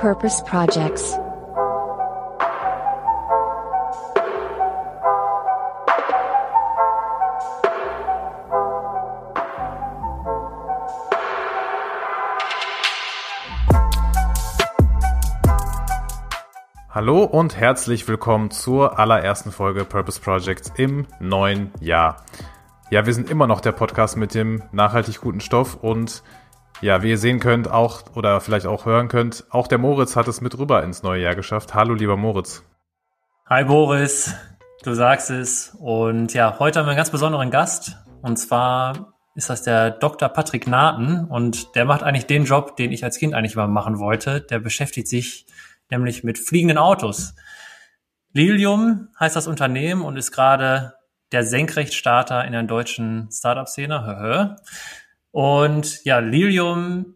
Purpose Projects. Hallo und herzlich willkommen zur allerersten Folge Purpose Projects im neuen Jahr. Ja, wir sind immer noch der Podcast mit dem nachhaltig guten Stoff und ja, wie ihr sehen könnt, auch oder vielleicht auch hören könnt, auch der Moritz hat es mit rüber ins neue Jahr geschafft. Hallo, lieber Moritz. Hi Boris, du sagst es. Und ja, heute haben wir einen ganz besonderen Gast. Und zwar ist das der Dr. Patrick Naten. Und der macht eigentlich den Job, den ich als Kind eigentlich mal machen wollte. Der beschäftigt sich nämlich mit fliegenden Autos. Lilium heißt das Unternehmen und ist gerade der Senkrechtstarter in der deutschen Startup-Szene. Und ja, Lilium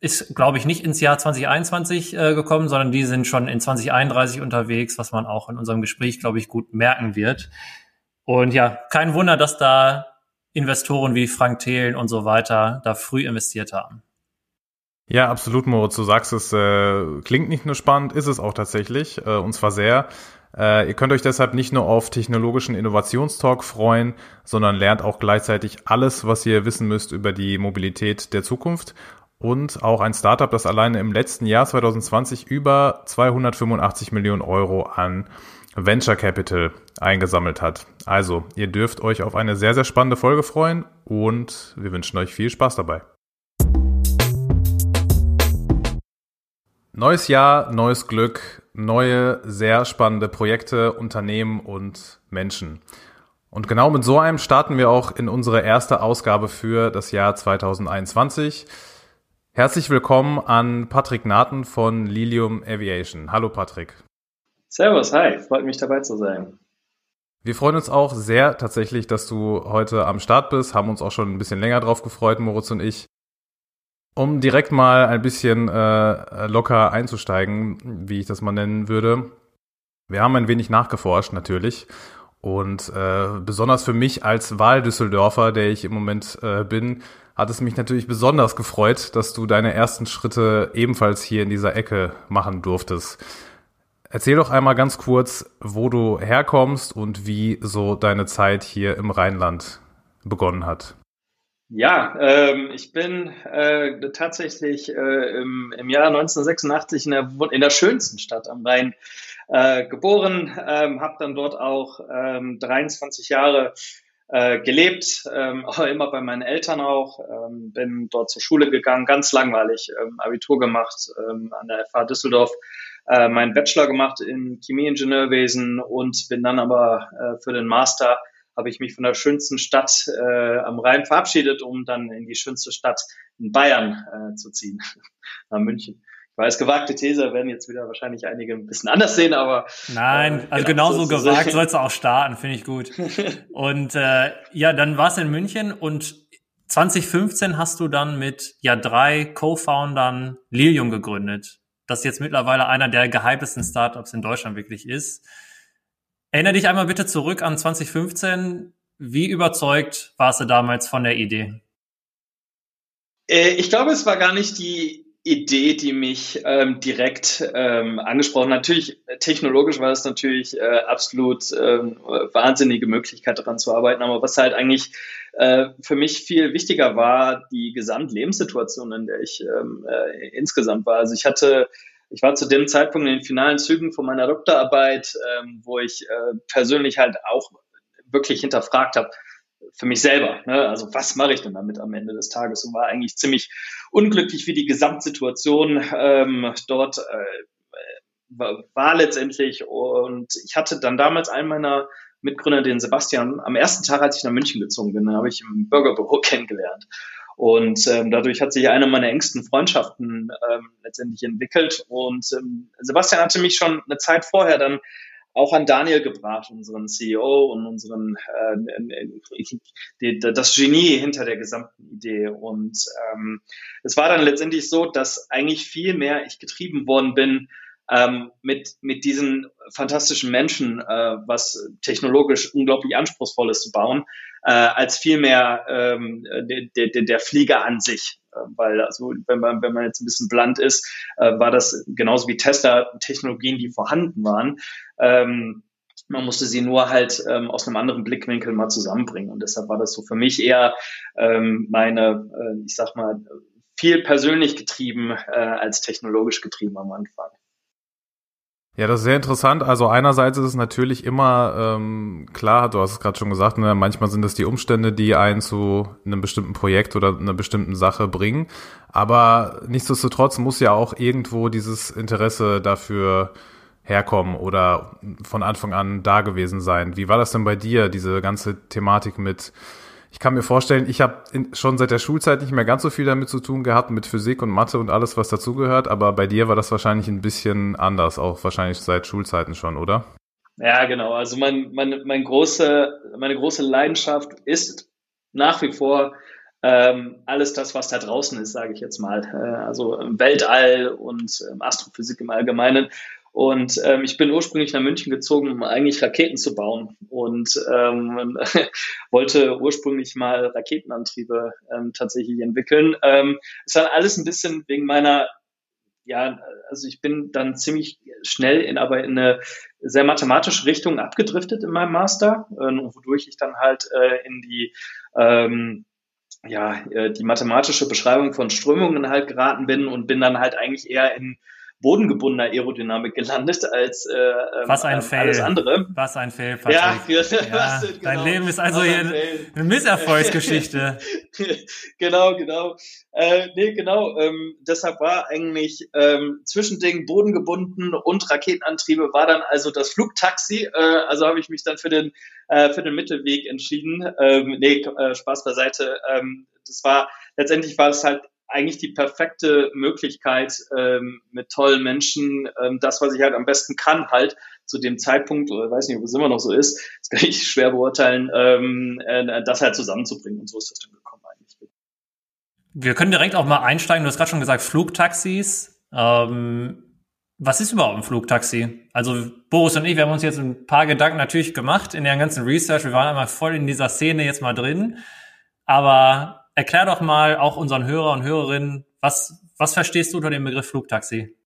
ist, glaube ich, nicht ins Jahr 2021 äh, gekommen, sondern die sind schon in 2031 unterwegs, was man auch in unserem Gespräch, glaube ich, gut merken wird. Und ja, kein Wunder, dass da Investoren wie Frank Thelen und so weiter da früh investiert haben. Ja, absolut, Moritz. Du sagst es, äh, klingt nicht nur spannend, ist es auch tatsächlich, äh, und zwar sehr. Äh, ihr könnt euch deshalb nicht nur auf technologischen Innovationstalk freuen, sondern lernt auch gleichzeitig alles, was ihr wissen müsst über die Mobilität der Zukunft und auch ein Startup, das alleine im letzten Jahr 2020 über 285 Millionen Euro an Venture Capital eingesammelt hat. Also, ihr dürft euch auf eine sehr, sehr spannende Folge freuen und wir wünschen euch viel Spaß dabei. Neues Jahr, neues Glück, neue, sehr spannende Projekte, Unternehmen und Menschen. Und genau mit so einem starten wir auch in unsere erste Ausgabe für das Jahr 2021. Herzlich willkommen an Patrick Naten von Lilium Aviation. Hallo Patrick. Servus, hi, freut mich dabei zu sein. Wir freuen uns auch sehr tatsächlich, dass du heute am Start bist, haben uns auch schon ein bisschen länger drauf gefreut, Moritz und ich. Um direkt mal ein bisschen äh, locker einzusteigen, wie ich das mal nennen würde. Wir haben ein wenig nachgeforscht natürlich. Und äh, besonders für mich als Wahldüsseldorfer, der ich im Moment äh, bin, hat es mich natürlich besonders gefreut, dass du deine ersten Schritte ebenfalls hier in dieser Ecke machen durftest. Erzähl doch einmal ganz kurz, wo du herkommst und wie so deine Zeit hier im Rheinland begonnen hat. Ja, ähm, ich bin äh, tatsächlich äh, im, im Jahr 1986 in der, in der schönsten Stadt am Rhein äh, geboren, ähm, habe dann dort auch ähm, 23 Jahre äh, gelebt, ähm, immer bei meinen Eltern auch, ähm, bin dort zur Schule gegangen, ganz langweilig, ähm, Abitur gemacht ähm, an der FH Düsseldorf, äh, meinen Bachelor gemacht in Chemieingenieurwesen und bin dann aber äh, für den Master habe ich mich von der schönsten Stadt äh, am Rhein verabschiedet, um dann in die schönste Stadt in Bayern äh, zu ziehen, nach München. Ich weiß, gewagte These werden jetzt wieder wahrscheinlich einige ein bisschen anders sehen, aber. Nein, äh, also genau, genauso so gewagt sollst du auch starten, finde ich gut. und äh, ja, dann warst du in München und 2015 hast du dann mit ja drei Co-Foundern Lilium gegründet, das jetzt mittlerweile einer der gehyptesten Startups in Deutschland wirklich ist. Erinnere dich einmal bitte zurück an 2015. Wie überzeugt warst du damals von der Idee? Äh, ich glaube, es war gar nicht die Idee, die mich ähm, direkt ähm, angesprochen hat. Natürlich, technologisch war es natürlich äh, absolut ähm, wahnsinnige Möglichkeit, daran zu arbeiten. Aber was halt eigentlich äh, für mich viel wichtiger war, die Gesamtlebenssituation, in der ich ähm, äh, insgesamt war. Also ich hatte ich war zu dem Zeitpunkt in den finalen Zügen von meiner Doktorarbeit, ähm, wo ich äh, persönlich halt auch wirklich hinterfragt habe, für mich selber. Ne? Also was mache ich denn damit am Ende des Tages? Und war eigentlich ziemlich unglücklich, wie die Gesamtsituation ähm, dort äh, war, letztendlich. Und ich hatte dann damals einen meiner Mitgründer, den Sebastian, am ersten Tag, als ich nach München gezogen bin, habe ich im Bürgerbüro kennengelernt. Und ähm, dadurch hat sich eine meiner engsten Freundschaften ähm, letztendlich entwickelt. Und ähm, Sebastian hatte mich schon eine Zeit vorher dann auch an Daniel gebracht, unseren CEO und unseren äh, die, das Genie hinter der gesamten Idee. Und ähm, es war dann letztendlich so, dass eigentlich viel mehr ich getrieben worden bin, ähm, mit, mit diesen fantastischen Menschen, äh, was technologisch unglaublich anspruchsvoll ist zu bauen, äh, als vielmehr ähm, der, der, der Flieger an sich. Äh, weil also wenn man wenn man jetzt ein bisschen blunt ist, äh, war das genauso wie Tesla Technologien, die vorhanden waren. Ähm, man musste sie nur halt ähm, aus einem anderen Blickwinkel mal zusammenbringen. Und deshalb war das so für mich eher ähm, meine, äh, ich sag mal, viel persönlich getrieben äh, als technologisch getrieben am Anfang. Ja, das ist sehr interessant. Also einerseits ist es natürlich immer ähm, klar, du hast es gerade schon gesagt, ne, manchmal sind es die Umstände, die einen zu einem bestimmten Projekt oder einer bestimmten Sache bringen. Aber nichtsdestotrotz muss ja auch irgendwo dieses Interesse dafür herkommen oder von Anfang an da gewesen sein. Wie war das denn bei dir, diese ganze Thematik mit, ich kann mir vorstellen, ich habe schon seit der Schulzeit nicht mehr ganz so viel damit zu tun gehabt, mit Physik und Mathe und alles, was dazugehört, aber bei dir war das wahrscheinlich ein bisschen anders, auch wahrscheinlich seit Schulzeiten schon, oder? Ja, genau. Also mein, mein, mein große, meine große Leidenschaft ist nach wie vor ähm, alles das, was da draußen ist, sage ich jetzt mal. Äh, also Weltall und ähm, Astrophysik im Allgemeinen. Und ähm, ich bin ursprünglich nach München gezogen, um eigentlich Raketen zu bauen und ähm, wollte ursprünglich mal Raketenantriebe ähm, tatsächlich entwickeln. Ähm, es war alles ein bisschen wegen meiner, ja, also ich bin dann ziemlich schnell in aber in eine sehr mathematische Richtung abgedriftet in meinem Master, äh, wodurch ich dann halt äh, in die ähm, ja, äh, die mathematische Beschreibung von Strömungen halt geraten bin und bin dann halt eigentlich eher in bodengebundener Aerodynamik gelandet als äh, ähm, Was ein Fail. alles andere. Was ein Fail, Patrick. Ja, ja, ja genau, dein Leben ist also hier ein eine Misserfolgsgeschichte. genau, genau. Äh, nee, genau. Ähm, deshalb war eigentlich ähm, Zwischending bodengebunden und Raketenantriebe war dann also das Flugtaxi. Äh, also habe ich mich dann für den äh, für den Mittelweg entschieden. Ähm, nee, äh, Spaß beiseite. Ähm, das war letztendlich war es halt eigentlich die perfekte Möglichkeit, ähm, mit tollen Menschen ähm, das, was ich halt am besten kann, halt zu dem Zeitpunkt, oder weiß nicht, ob es immer noch so ist, das kann ich schwer beurteilen, ähm, äh, das halt zusammenzubringen. Und so ist das dann gekommen eigentlich. Wir können direkt auch mal einsteigen. Du hast gerade schon gesagt, Flugtaxis. Ähm, was ist überhaupt ein Flugtaxi? Also Boris und ich, wir haben uns jetzt ein paar Gedanken natürlich gemacht in der ganzen Research. Wir waren einmal voll in dieser Szene jetzt mal drin. Aber erklär doch mal auch unseren Hörer und Hörerinnen, was, was verstehst du unter dem Begriff Flugtaxi?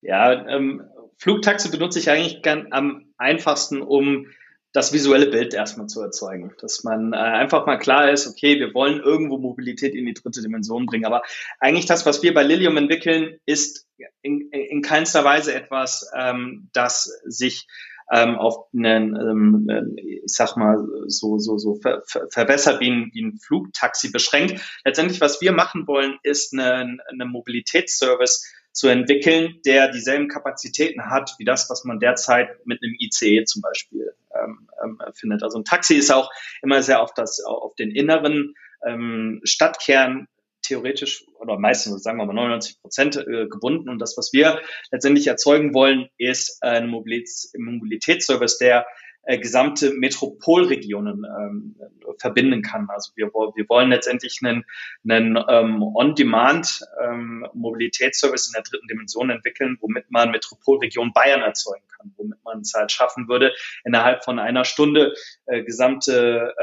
Ja, ähm, Flugtaxi benutze ich eigentlich ganz am einfachsten, um das visuelle Bild erstmal zu erzeugen. Dass man äh, einfach mal klar ist, okay, wir wollen irgendwo Mobilität in die dritte Dimension bringen. Aber eigentlich das, was wir bei Lilium entwickeln, ist in, in keinster Weise etwas, ähm, das sich ähm, auf einen, ähm, ich sag mal, so, so, so ver, ver, verbessert wie ein, wie ein Flugtaxi beschränkt. Letztendlich, was wir machen wollen, ist eine, eine Mobilitätsservice zu entwickeln, der dieselben Kapazitäten hat wie das, was man derzeit mit einem ICE zum Beispiel ähm, ähm, findet. Also ein Taxi ist auch immer sehr auf das, auf den inneren ähm, Stadtkern theoretisch oder meistens, sagen wir mal 99 Prozent äh, gebunden. Und das, was wir letztendlich erzeugen wollen, ist ein Mobilitäts Mobilitätsservice, der äh, gesamte Metropolregionen ähm, verbinden kann. Also wir, wir wollen letztendlich einen, einen ähm, On-Demand ähm, in der dritten Dimension entwickeln, womit man Metropolregion Bayern erzeugen kann, womit man es halt schaffen würde, innerhalb von einer Stunde äh, gesamte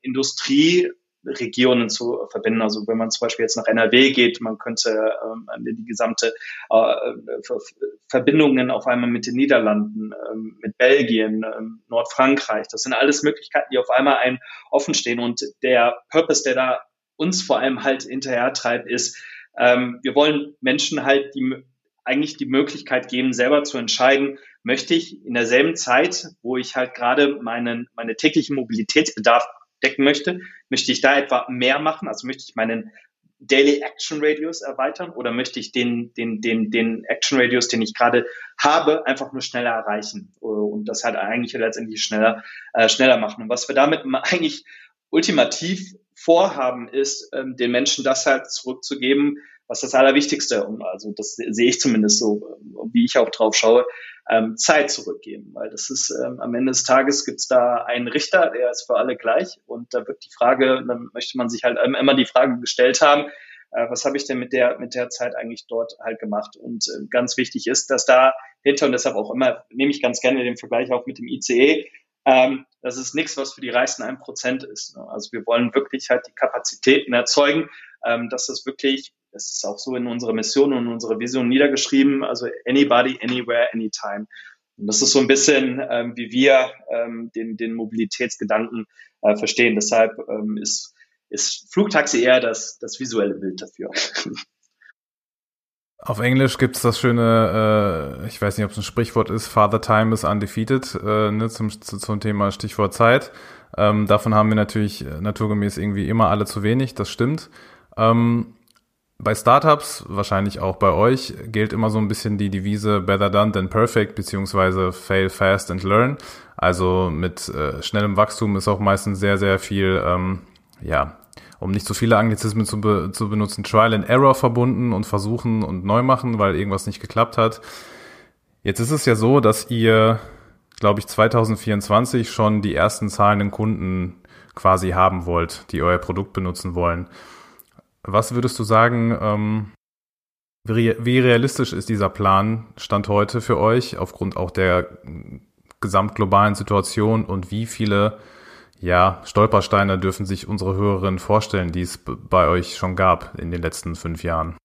Industrie Regionen zu verbinden. Also wenn man zum Beispiel jetzt nach NRW geht, man könnte ähm, die gesamte äh, Verbindungen auf einmal mit den Niederlanden, ähm, mit Belgien, ähm, Nordfrankreich. Das sind alles Möglichkeiten, die auf einmal einem offen stehen. Und der Purpose, der da uns vor allem halt hinterher treibt, ist, ähm, wir wollen Menschen halt die eigentlich die Möglichkeit geben, selber zu entscheiden, möchte ich in derselben Zeit, wo ich halt gerade meinen, meine täglichen Mobilitätsbedarf decken möchte, möchte ich da etwa mehr machen? Also möchte ich meinen Daily Action Radius erweitern oder möchte ich den, den, den, den Action Radius, den ich gerade habe, einfach nur schneller erreichen und das halt eigentlich letztendlich schneller, äh, schneller machen. Und was wir damit eigentlich ultimativ vorhaben, ist, ähm, den Menschen das halt zurückzugeben, was das Allerwichtigste, also das sehe ich zumindest so, wie ich auch drauf schaue, ähm, Zeit zurückgeben. Weil das ist ähm, am Ende des Tages gibt es da einen Richter, der ist für alle gleich. Und da wird die Frage, dann möchte man sich halt immer die Frage gestellt haben, äh, was habe ich denn mit der, mit der Zeit eigentlich dort halt gemacht? Und äh, ganz wichtig ist, dass da hinter, und deshalb auch immer, nehme ich ganz gerne den Vergleich auch mit dem ICE, ähm, das ist nichts, was für die reichsten 1% ist. Ne? Also wir wollen wirklich halt die Kapazitäten erzeugen, ähm, dass das wirklich, das ist auch so in unserer Mission und unserer Vision niedergeschrieben, also anybody, anywhere, anytime. Und das ist so ein bisschen, ähm, wie wir ähm, den, den Mobilitätsgedanken äh, verstehen. Deshalb ähm, ist, ist Flugtaxi eher das, das visuelle Bild dafür. Auf Englisch gibt's das schöne, äh, ich weiß nicht, ob es ein Sprichwort ist, Father Time is undefeated, äh, ne, zum, zum Thema Stichwort Zeit. Ähm, davon haben wir natürlich äh, naturgemäß irgendwie immer alle zu wenig, das stimmt. Ähm, bei Startups, wahrscheinlich auch bei euch, gilt immer so ein bisschen die Devise better done than perfect, beziehungsweise fail fast and learn. Also mit äh, schnellem Wachstum ist auch meistens sehr, sehr viel, ähm, ja, um nicht zu viele Anglizismen zu, be zu benutzen, Trial and Error verbunden und versuchen und neu machen, weil irgendwas nicht geklappt hat. Jetzt ist es ja so, dass ihr, glaube ich, 2024 schon die ersten zahlenden Kunden quasi haben wollt, die euer Produkt benutzen wollen. Was würdest du sagen, ähm, wie, realistisch ist dieser Plan Stand heute für euch aufgrund auch der gesamtglobalen Situation und wie viele ja, Stolpersteine dürfen sich unsere Hörerinnen vorstellen, die es bei euch schon gab in den letzten fünf Jahren?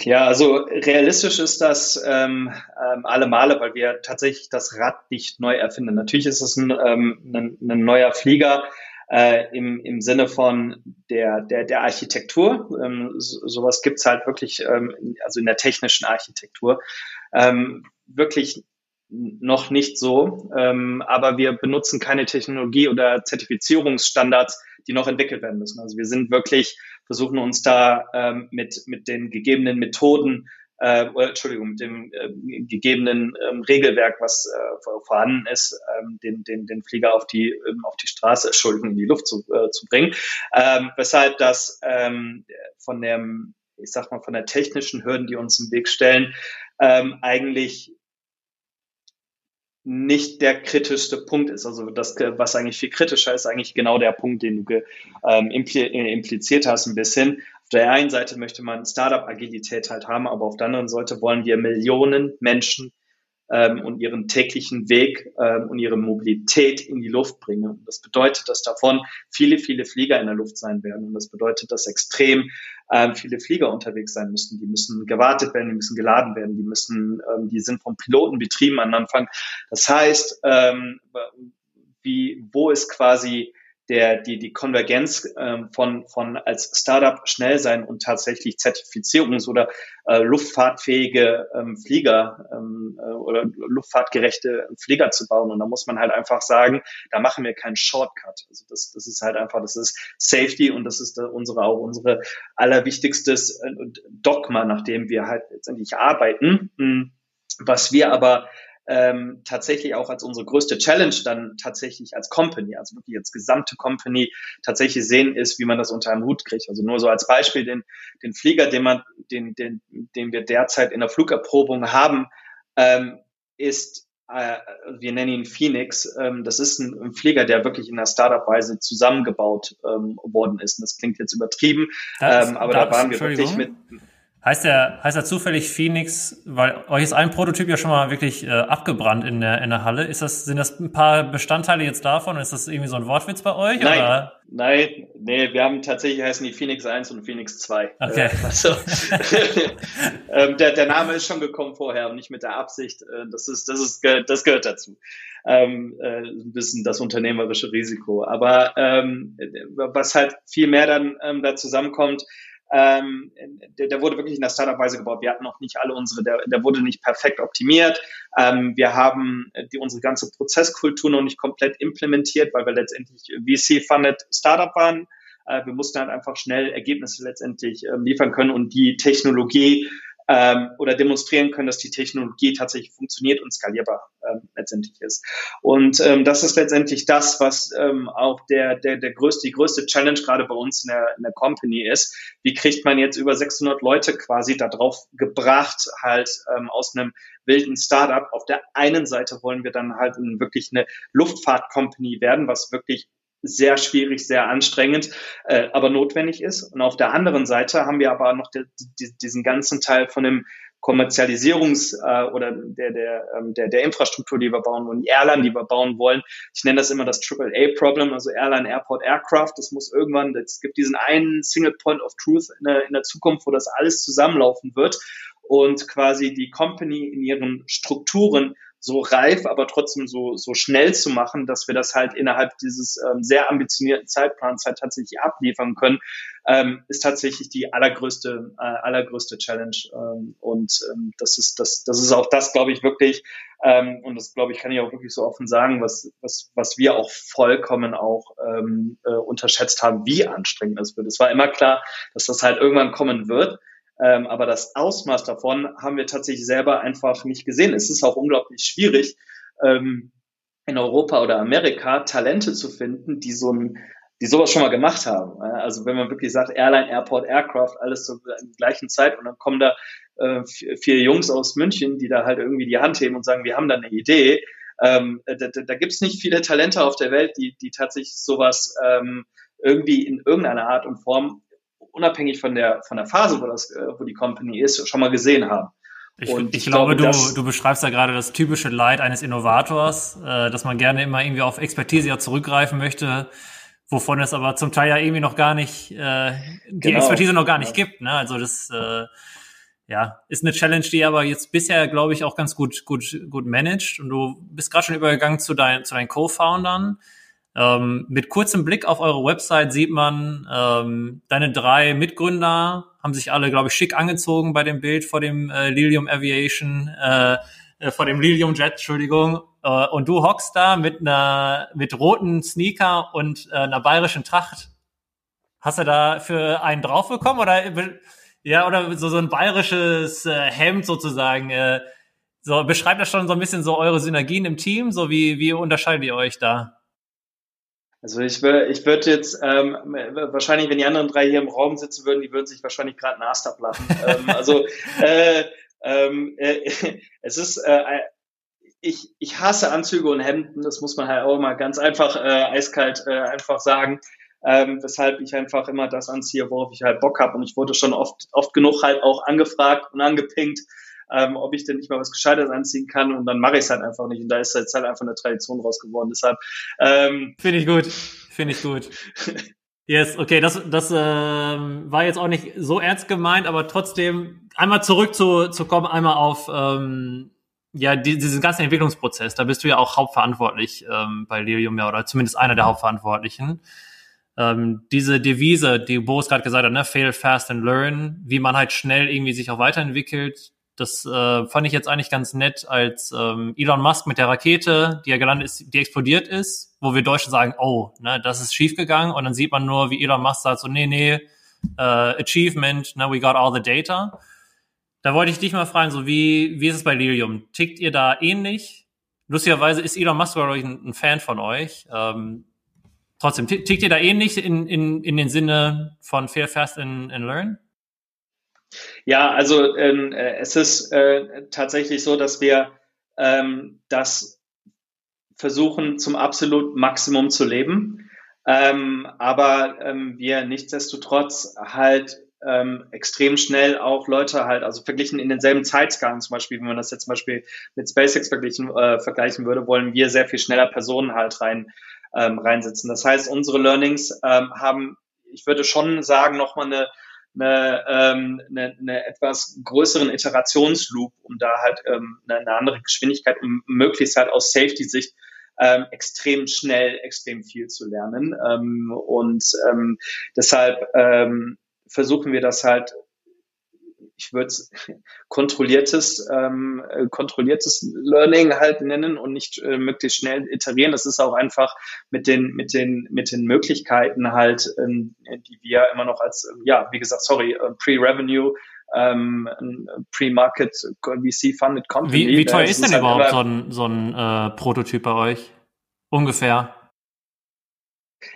Ja, also realistisch ist das ähm, ähm, alle Male, weil wir tatsächlich das Rad nicht neu erfinden. Natürlich ist es ein, ähm, ein, ein neuer Flieger äh, im, im Sinne von der, der, der Architektur. Ähm, so, sowas gibt's halt wirklich, ähm, also in der technischen Architektur, ähm, wirklich noch nicht so, ähm, aber wir benutzen keine Technologie oder Zertifizierungsstandards, die noch entwickelt werden müssen. Also wir sind wirklich, versuchen uns da ähm, mit, mit den gegebenen Methoden, äh, Entschuldigung, mit dem äh, gegebenen ähm, Regelwerk, was äh, vorhanden ist, ähm, den, den, den Flieger auf die, ähm, auf die Straße, Entschuldigung, in die Luft zu, äh, zu bringen. Ähm, weshalb das ähm, von dem, ich sag mal, von der technischen Hürden, die uns im Weg stellen, ähm, eigentlich nicht der kritischste Punkt ist. Also das, was eigentlich viel kritischer ist, eigentlich genau der Punkt, den du ähm, äh, impliziert hast ein bisschen. Auf der einen Seite möchte man Startup-Agilität halt haben, aber auf der anderen Seite wollen wir Millionen Menschen ähm, und ihren täglichen Weg ähm, und ihre Mobilität in die Luft bringen. Und das bedeutet, dass davon viele, viele Flieger in der Luft sein werden. Und das bedeutet, dass extrem ähm, viele Flieger unterwegs sein müssen. Die müssen gewartet werden, die müssen geladen werden, die müssen, ähm, die sind vom Piloten betrieben am Anfang. Das heißt, ähm, wie, wo ist quasi der, die, die Konvergenz ähm, von, von als Startup schnell sein und tatsächlich zertifizierungs- oder äh, luftfahrtfähige ähm, Flieger ähm, äh, oder luftfahrtgerechte Flieger zu bauen. Und da muss man halt einfach sagen, da machen wir keinen Shortcut. Also das, das ist halt einfach, das ist Safety und das ist unsere auch unsere allerwichtigstes äh, Dogma, nach dem wir halt letztendlich arbeiten. Hm, was wir aber ähm, tatsächlich auch als unsere größte Challenge dann tatsächlich als Company, also wirklich als gesamte Company tatsächlich sehen ist, wie man das unter einem Hut kriegt. Also nur so als Beispiel den, den Flieger, den man, den, den, den wir derzeit in der Flugerprobung haben, ähm, ist äh, wir nennen ihn Phoenix. Ähm, das ist ein, ein, Flieger, der wirklich in der Startup-Weise zusammengebaut ähm, worden ist. Und das klingt jetzt übertrieben, ähm, aber da waren wir wirklich mit Heißt der, heißt der zufällig Phoenix, weil euch ist ein Prototyp ja schon mal wirklich äh, abgebrannt in der, in der Halle. Ist das, sind das ein paar Bestandteile jetzt davon? Ist das irgendwie so ein Wortwitz bei euch? Nein, oder? nein, nee, wir haben tatsächlich heißen die Phoenix 1 und Phoenix 2. Okay. Äh, also, ähm, der, der Name ist schon gekommen vorher und nicht mit der Absicht. Äh, das ist, das ist, das gehört dazu. Ähm, äh, ein bisschen das unternehmerische Risiko. Aber ähm, was halt viel mehr dann ähm, da zusammenkommt, ähm, der, der wurde wirklich in der Startup-Weise gebaut. Wir hatten noch nicht alle unsere, der, der wurde nicht perfekt optimiert. Ähm, wir haben die, unsere ganze Prozesskultur noch nicht komplett implementiert, weil wir letztendlich VC-funded Startup waren. Äh, wir mussten halt einfach schnell Ergebnisse letztendlich ähm, liefern können und die Technologie ähm, oder demonstrieren können, dass die Technologie tatsächlich funktioniert und skalierbar ähm, letztendlich ist. Und ähm, das ist letztendlich das, was ähm, auch der, der, der größte, die größte Challenge gerade bei uns in der, in der Company ist. Wie kriegt man jetzt über 600 Leute quasi darauf gebracht, halt ähm, aus einem wilden Startup. Auf der einen Seite wollen wir dann halt wirklich eine Luftfahrt-Company werden, was wirklich sehr schwierig, sehr anstrengend, äh, aber notwendig ist. Und auf der anderen Seite haben wir aber noch die, die, diesen ganzen Teil von dem Kommerzialisierungs- äh, oder der, der, ähm, der, der Infrastruktur, die wir bauen wollen, die Airline, die wir bauen wollen. Ich nenne das immer das AAA-Problem, also Airline, Airport, Aircraft. Das muss irgendwann, es gibt diesen einen Single Point of Truth in der, in der Zukunft, wo das alles zusammenlaufen wird und quasi die Company in ihren Strukturen so reif, aber trotzdem so, so schnell zu machen, dass wir das halt innerhalb dieses ähm, sehr ambitionierten Zeitplans halt tatsächlich abliefern können, ähm, ist tatsächlich die allergrößte, äh, allergrößte Challenge. Ähm, und ähm, das ist, das, das ist auch das, glaube ich, wirklich, ähm, und das glaube ich, kann ich auch wirklich so offen sagen, was, was, was wir auch vollkommen auch ähm, äh, unterschätzt haben, wie anstrengend das wird. Es war immer klar, dass das halt irgendwann kommen wird. Ähm, aber das Ausmaß davon haben wir tatsächlich selber einfach nicht gesehen. Es ist auch unglaublich schwierig, ähm, in Europa oder Amerika Talente zu finden, die so ein, die sowas schon mal gemacht haben. Also wenn man wirklich sagt, Airline, Airport, Aircraft, alles zur gleichen Zeit und dann kommen da äh, vier Jungs aus München, die da halt irgendwie die Hand heben und sagen, wir haben da eine Idee. Ähm, da da, da gibt es nicht viele Talente auf der Welt, die, die tatsächlich sowas ähm, irgendwie in irgendeiner Art und Form unabhängig von der, von der Phase, wo, das, äh, wo die Company ist, schon mal gesehen haben. Ich, ich, ich, glaube, du, du beschreibst ja gerade das typische Leid eines Innovators, äh, dass man gerne immer irgendwie auf Expertise ja zurückgreifen möchte, wovon es aber zum Teil ja irgendwie noch gar nicht, äh, die genau. Expertise noch gar nicht ja. gibt. Ne? Also das äh, ja, ist eine Challenge, die aber jetzt bisher, glaube ich, auch ganz gut, gut, gut managt. Und du bist gerade schon übergegangen zu, dein, zu deinen Co-Foundern. Ähm, mit kurzem Blick auf eure Website sieht man, ähm, deine drei Mitgründer haben sich alle, glaube ich, schick angezogen bei dem Bild vor dem äh, Lilium Aviation, äh, äh, vor dem Lilium Jet, Entschuldigung. Äh, und du hockst da mit einer mit roten Sneaker und äh, einer bayerischen Tracht. Hast du da für einen drauf bekommen oder ja oder so so ein bayerisches äh, Hemd sozusagen? Äh, so beschreibt das schon so ein bisschen so eure Synergien im Team. So wie wie unterscheidet ihr euch da? Also ich, ich würde jetzt ähm, wahrscheinlich, wenn die anderen drei hier im Raum sitzen würden, die würden sich wahrscheinlich gerade einen Ast ablachen. ähm, also äh, ähm, äh, es ist äh, ich, ich hasse Anzüge und Hemden, das muss man halt auch mal ganz einfach äh, eiskalt äh, einfach sagen. Ähm, weshalb ich einfach immer das anziehe, worauf ich halt Bock habe. Und ich wurde schon oft, oft genug halt auch angefragt und angepinkt, ähm, ob ich denn nicht mal was Gescheites anziehen kann und dann mache ich es halt einfach nicht. Und da ist jetzt halt einfach eine Tradition raus geworden. Deshalb ähm, finde ich gut, finde ich gut. Yes, okay, das, das ähm, war jetzt auch nicht so ernst gemeint, aber trotzdem einmal zurück zu, zu kommen, einmal auf ähm, ja die, diesen ganzen Entwicklungsprozess. Da bist du ja auch hauptverantwortlich ähm, bei Lilium ja oder zumindest einer der Hauptverantwortlichen. Ähm, diese Devise, die Boris gerade gesagt hat, ne, fail fast and learn, wie man halt schnell irgendwie sich auch weiterentwickelt, das äh, fand ich jetzt eigentlich ganz nett, als ähm, Elon Musk mit der Rakete, die ja gelandet ist, die explodiert ist, wo wir Deutschen sagen, oh, ne, das ist schiefgegangen und dann sieht man nur, wie Elon Musk sagt so, nee, nee, äh, Achievement, ne, we got all the data. Da wollte ich dich mal fragen, so wie, wie ist es bei Lilium? Tickt ihr da ähnlich? Lustigerweise ist Elon Musk, glaube ich, ein, ein Fan von euch. Ähm, trotzdem, tickt ihr da ähnlich in, in, in den Sinne von Fair, Fast and, and Learn? Ja, also ähm, äh, es ist äh, tatsächlich so, dass wir ähm, das versuchen zum absolut Maximum zu leben, ähm, aber ähm, wir nichtsdestotrotz halt ähm, extrem schnell auch Leute halt, also verglichen in denselben Zeitskalen zum Beispiel, wenn man das jetzt zum Beispiel mit SpaceX verglichen, äh, vergleichen würde, wollen wir sehr viel schneller Personen halt rein ähm, reinsetzen. Das heißt, unsere Learnings haben, ich würde schon sagen, nochmal eine eine, ähm, eine, eine etwas größeren Iterationsloop, um da halt ähm, eine, eine andere Geschwindigkeit, um möglichst halt aus Safety-Sicht ähm, extrem schnell, extrem viel zu lernen. Ähm, und ähm, deshalb ähm, versuchen wir das halt ich würde es kontrolliertes, ähm, äh, kontrolliertes Learning halt nennen und nicht äh, möglichst schnell iterieren. Das ist auch einfach mit den, mit den, mit den Möglichkeiten halt, ähm, die wir immer noch als, ähm, ja, wie gesagt, sorry, äh, Pre-Revenue ähm, Pre-Market VC-Funded Company. Wie, wie teuer ist denn halt überhaupt so ein, so ein äh, Prototyp bei euch? Ungefähr.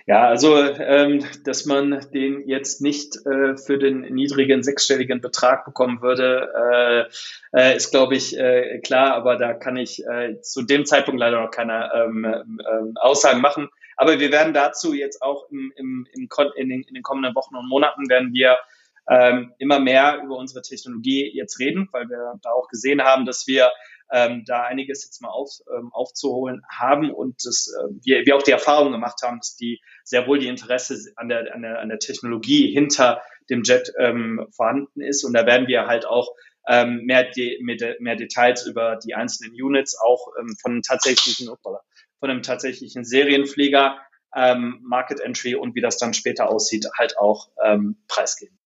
Ja, also ähm, dass man den jetzt nicht äh, für den niedrigen sechsstelligen Betrag bekommen würde, äh, äh, ist, glaube ich, äh, klar, aber da kann ich äh, zu dem Zeitpunkt leider noch keine ähm, ähm, Aussagen machen. Aber wir werden dazu jetzt auch im, im, im in, den, in den kommenden Wochen und Monaten werden wir ähm, immer mehr über unsere Technologie jetzt reden, weil wir da auch gesehen haben, dass wir ähm, da einiges jetzt mal auf, ähm, aufzuholen haben und das, äh, wir, wir auch die Erfahrung gemacht haben, dass die sehr wohl die Interesse an der, an der, an der Technologie hinter dem Jet ähm, vorhanden ist. Und da werden wir halt auch ähm, mehr, de, mehr, mehr Details über die einzelnen Units auch ähm, von tatsächlichen, von einem tatsächlichen Serienflieger, ähm, Market Entry und wie das dann später aussieht, halt auch ähm, preisgeben.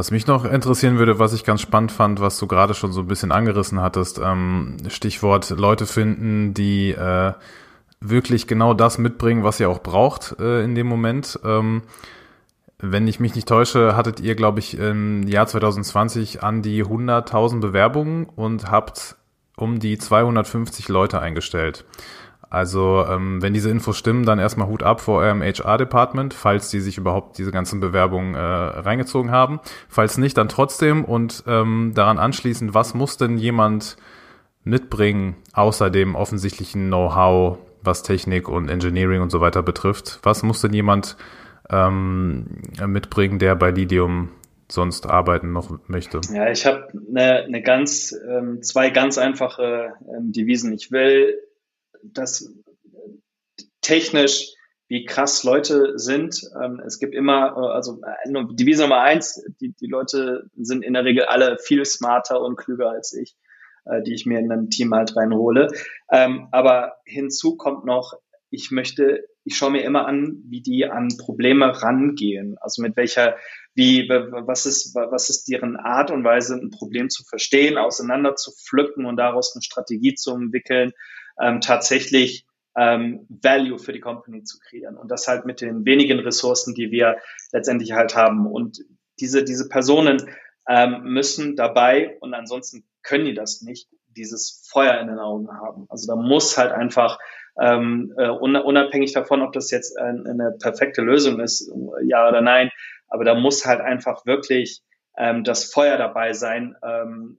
Was mich noch interessieren würde, was ich ganz spannend fand, was du gerade schon so ein bisschen angerissen hattest, ähm, Stichwort Leute finden, die äh, wirklich genau das mitbringen, was ihr auch braucht äh, in dem Moment. Ähm, wenn ich mich nicht täusche, hattet ihr, glaube ich, im Jahr 2020 an die 100.000 Bewerbungen und habt um die 250 Leute eingestellt. Also ähm, wenn diese Infos stimmen, dann erstmal Hut ab vor eurem HR-Department, falls die sich überhaupt diese ganzen Bewerbungen äh, reingezogen haben. Falls nicht, dann trotzdem und ähm, daran anschließend, was muss denn jemand mitbringen, außer dem offensichtlichen Know-how, was Technik und Engineering und so weiter betrifft? Was muss denn jemand ähm, mitbringen, der bei Lidium sonst arbeiten noch möchte? Ja, ich habe eine, eine ganz, ähm, zwei ganz einfache ähm, Devisen. Ich will dass technisch wie krass Leute sind. Ähm, es gibt immer, also äh, Devise Nummer eins, die, die Leute sind in der Regel alle viel smarter und klüger als ich, äh, die ich mir in ein Team halt reinhole. Ähm, aber hinzu kommt noch, ich möchte, ich schaue mir immer an, wie die an Probleme rangehen. Also mit welcher, wie, was ist, was ist deren Art und Weise, ein Problem zu verstehen, auseinander zu pflücken und daraus eine Strategie zu entwickeln ähm, tatsächlich ähm, Value für die Company zu kreieren. Und das halt mit den wenigen Ressourcen, die wir letztendlich halt haben. Und diese, diese Personen ähm, müssen dabei, und ansonsten können die das nicht, dieses Feuer in den Augen haben. Also da muss halt einfach ähm, äh, unabhängig davon, ob das jetzt eine, perfekte Lösung ist, ja oder nein, aber da muss halt einfach wirklich ähm, das Feuer dabei sein, ähm,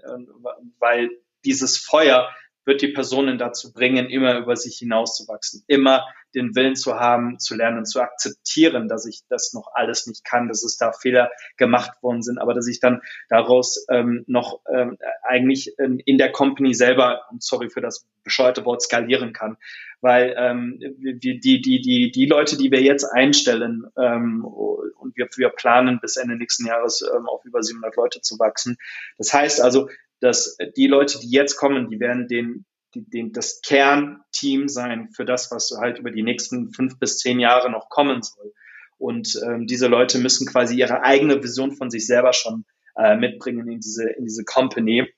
weil dieses Feuer wird die Personen dazu bringen, immer über sich hinauszuwachsen, immer den Willen zu haben, zu lernen, zu akzeptieren, dass ich das noch alles nicht kann, dass es da Fehler gemacht worden sind, aber dass ich dann daraus ähm, noch ähm, eigentlich in, in der Company selber, sorry für das bescheuerte Wort, skalieren kann. Weil ähm, die, die, die, die, die Leute, die wir jetzt einstellen ähm, und wir, wir planen bis Ende nächsten Jahres ähm, auf über 700 Leute zu wachsen. Das heißt also, dass die Leute, die jetzt kommen, die werden den, die, den, das Kernteam sein für das, was halt über die nächsten fünf bis zehn Jahre noch kommen soll. Und ähm, diese Leute müssen quasi ihre eigene Vision von sich selber schon äh, mitbringen in diese, in diese Company.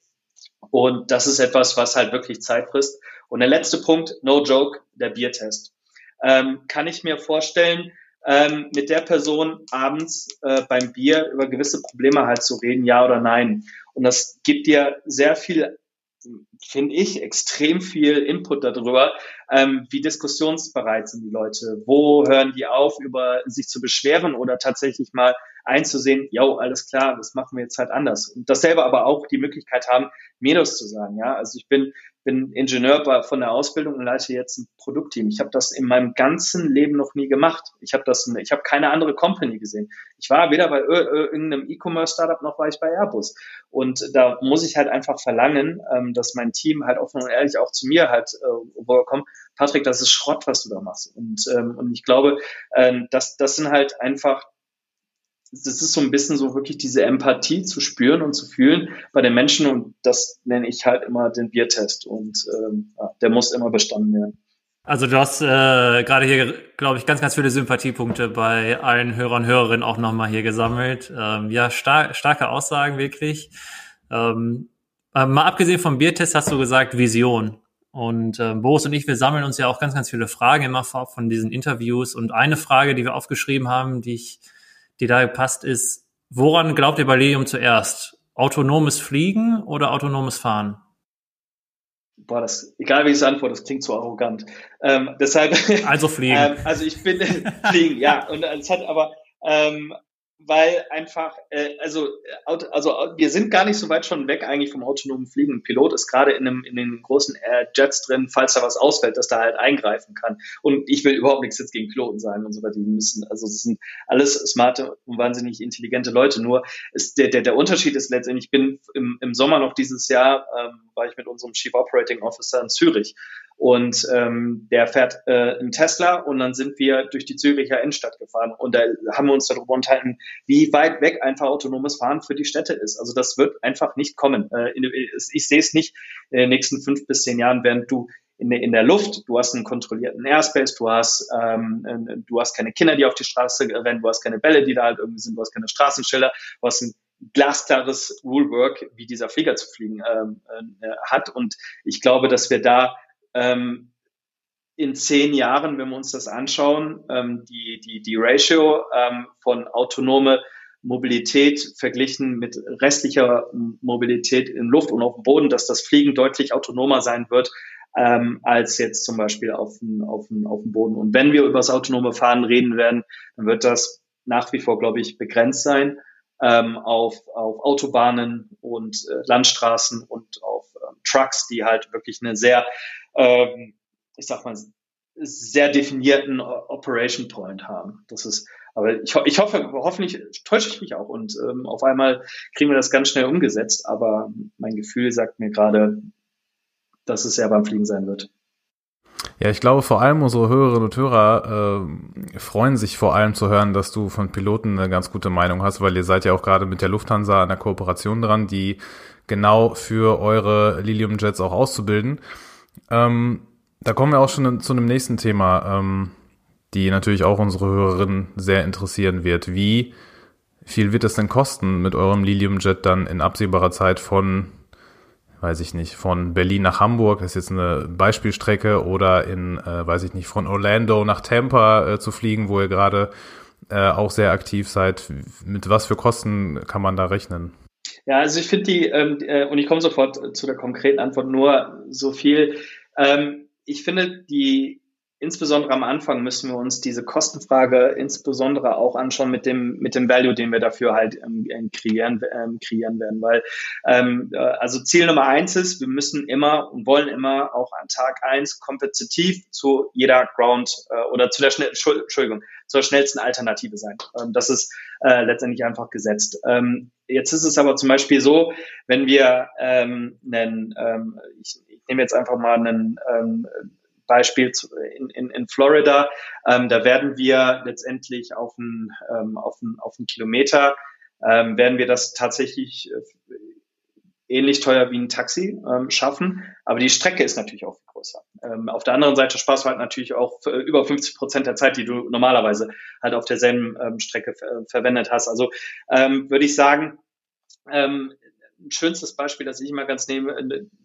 Und das ist etwas, was halt wirklich Zeit frisst. Und der letzte Punkt, no joke, der Biertest. Ähm, kann ich mir vorstellen, ähm, mit der Person abends äh, beim Bier über gewisse Probleme halt zu reden, ja oder nein. Und das gibt dir sehr viel, finde ich, extrem viel Input darüber, ähm, wie diskussionsbereit sind die Leute, wo hören die auf, über sich zu beschweren oder tatsächlich mal einzusehen, ja, alles klar, das machen wir jetzt halt anders. Und dasselbe aber auch die Möglichkeit haben, mir zu sagen. Ja, also ich bin bin Ingenieur von der Ausbildung und leite jetzt ein Produktteam. Ich habe das in meinem ganzen Leben noch nie gemacht. Ich habe das, ich habe keine andere Company gesehen. Ich war weder bei irgendeinem E-Commerce-Startup noch war ich bei Airbus. Und da muss ich halt einfach verlangen, ähm, dass mein Team halt offen und ehrlich auch zu mir halt äh, kommt, Patrick, das ist Schrott, was du da machst. Und, ähm, und ich glaube, ähm, das, das sind halt einfach das ist so ein bisschen so wirklich diese Empathie zu spüren und zu fühlen bei den Menschen und das nenne ich halt immer den Biertest und ähm, ja, der muss immer bestanden werden. Also du hast äh, gerade hier, glaube ich, ganz, ganz viele Sympathiepunkte bei allen Hörern und Hörerinnen auch nochmal hier gesammelt. Ähm, ja, star starke Aussagen wirklich. Ähm, äh, mal abgesehen vom Biertest hast du gesagt Vision. Und äh, Boris und ich, wir sammeln uns ja auch ganz, ganz viele Fragen immer vorab von diesen Interviews. Und eine Frage, die wir aufgeschrieben haben, die ich die da passt, ist, woran glaubt ihr bei Lilium zuerst? Autonomes Fliegen oder autonomes Fahren? Boah, das, egal wie ich es antworte, das klingt zu arrogant. Ähm, deshalb. Also fliegen. ähm, also ich bin fliegen, ja. Und es hat aber, ähm, weil einfach, äh, also, äh, also wir sind gar nicht so weit schon weg eigentlich vom autonomen Fliegen. Ein Pilot ist gerade in, einem, in den großen Air Jets drin, falls da was ausfällt, dass da halt eingreifen kann. Und ich will überhaupt nichts jetzt gegen Piloten sagen und so weiter. Die müssen, also es sind alles smarte und wahnsinnig intelligente Leute. Nur ist der, der, der Unterschied ist letztendlich, ich bin im, im Sommer noch dieses Jahr, ähm, war ich mit unserem Chief Operating Officer in Zürich und ähm, der fährt äh, einen Tesla und dann sind wir durch die Züricher Innenstadt gefahren. Und da haben wir uns darüber unterhalten, wie weit weg einfach autonomes Fahren für die Städte ist. Also das wird einfach nicht kommen. Äh, in, ich sehe es nicht in den nächsten fünf bis zehn Jahren, während du in der, in der Luft, du hast einen kontrollierten Airspace, du hast, ähm, du hast keine Kinder, die auf die Straße rennen, du hast keine Bälle, die da halt irgendwie sind, du hast keine Straßenschilder, du hast ein glasklares Rulework, wie dieser Flieger zu fliegen ähm, äh, hat. Und ich glaube, dass wir da ähm, in zehn Jahren, wenn wir uns das anschauen, ähm, die, die, die Ratio ähm, von autonome Mobilität verglichen mit restlicher Mobilität in Luft und auf dem Boden, dass das Fliegen deutlich autonomer sein wird ähm, als jetzt zum Beispiel auf dem, auf, dem, auf dem Boden. Und wenn wir über das autonome Fahren reden werden, dann wird das nach wie vor, glaube ich, begrenzt sein ähm, auf, auf Autobahnen und äh, Landstraßen und auf ähm, Trucks, die halt wirklich eine sehr ähm, ich sag mal, sehr definierten Operation Point haben. Das ist, aber ich, ich hoffe, hoffentlich täusche ich mich auch und ähm, auf einmal kriegen wir das ganz schnell umgesetzt. Aber mein Gefühl sagt mir gerade, dass es sehr beim Fliegen sein wird. Ja, ich glaube vor allem unsere Hörerinnen und Hörer äh, freuen sich vor allem zu hören, dass du von Piloten eine ganz gute Meinung hast, weil ihr seid ja auch gerade mit der Lufthansa an der Kooperation dran, die genau für eure Lilium Jets auch auszubilden. Ähm, da kommen wir auch schon zu einem nächsten Thema, ähm, die natürlich auch unsere Hörerinnen sehr interessieren wird. Wie viel wird es denn kosten, mit eurem Lilium Jet dann in absehbarer Zeit von, weiß ich nicht, von Berlin nach Hamburg, das ist jetzt eine Beispielstrecke, oder in, äh, weiß ich nicht, von Orlando nach Tampa äh, zu fliegen, wo ihr gerade äh, auch sehr aktiv seid. Mit was für Kosten kann man da rechnen? Ja, also ich finde die, ähm, äh, und ich komme sofort zu der konkreten Antwort, nur so viel. Ähm, ich finde die insbesondere am Anfang müssen wir uns diese Kostenfrage insbesondere auch anschauen mit dem, mit dem Value, den wir dafür halt ähm, kreieren, ähm, kreieren werden. Weil ähm, äh, also Ziel Nummer eins ist, wir müssen immer und wollen immer auch an Tag eins kompetitiv zu jeder Ground äh, oder zu der schnell, Entschuldigung, zur schnellsten Alternative sein. Ähm, das ist äh, letztendlich einfach gesetzt. Ähm, jetzt ist es aber zum Beispiel so, wenn wir ähm, einen, ähm, ich, ich nehme jetzt einfach mal einen ähm, Beispiel in, in, in Florida, ähm, da werden wir letztendlich auf einen, ähm, auf einen, auf einen Kilometer, ähm, werden wir das tatsächlich äh, ähnlich teuer wie ein Taxi ähm, schaffen, aber die Strecke ist natürlich auch viel größer. Ähm, auf der anderen Seite sparst du halt natürlich auch über 50 Prozent der Zeit, die du normalerweise halt auf derselben ähm, Strecke ver verwendet hast. Also ähm, würde ich sagen, ähm, ein schönstes Beispiel, das ich immer ganz nehme,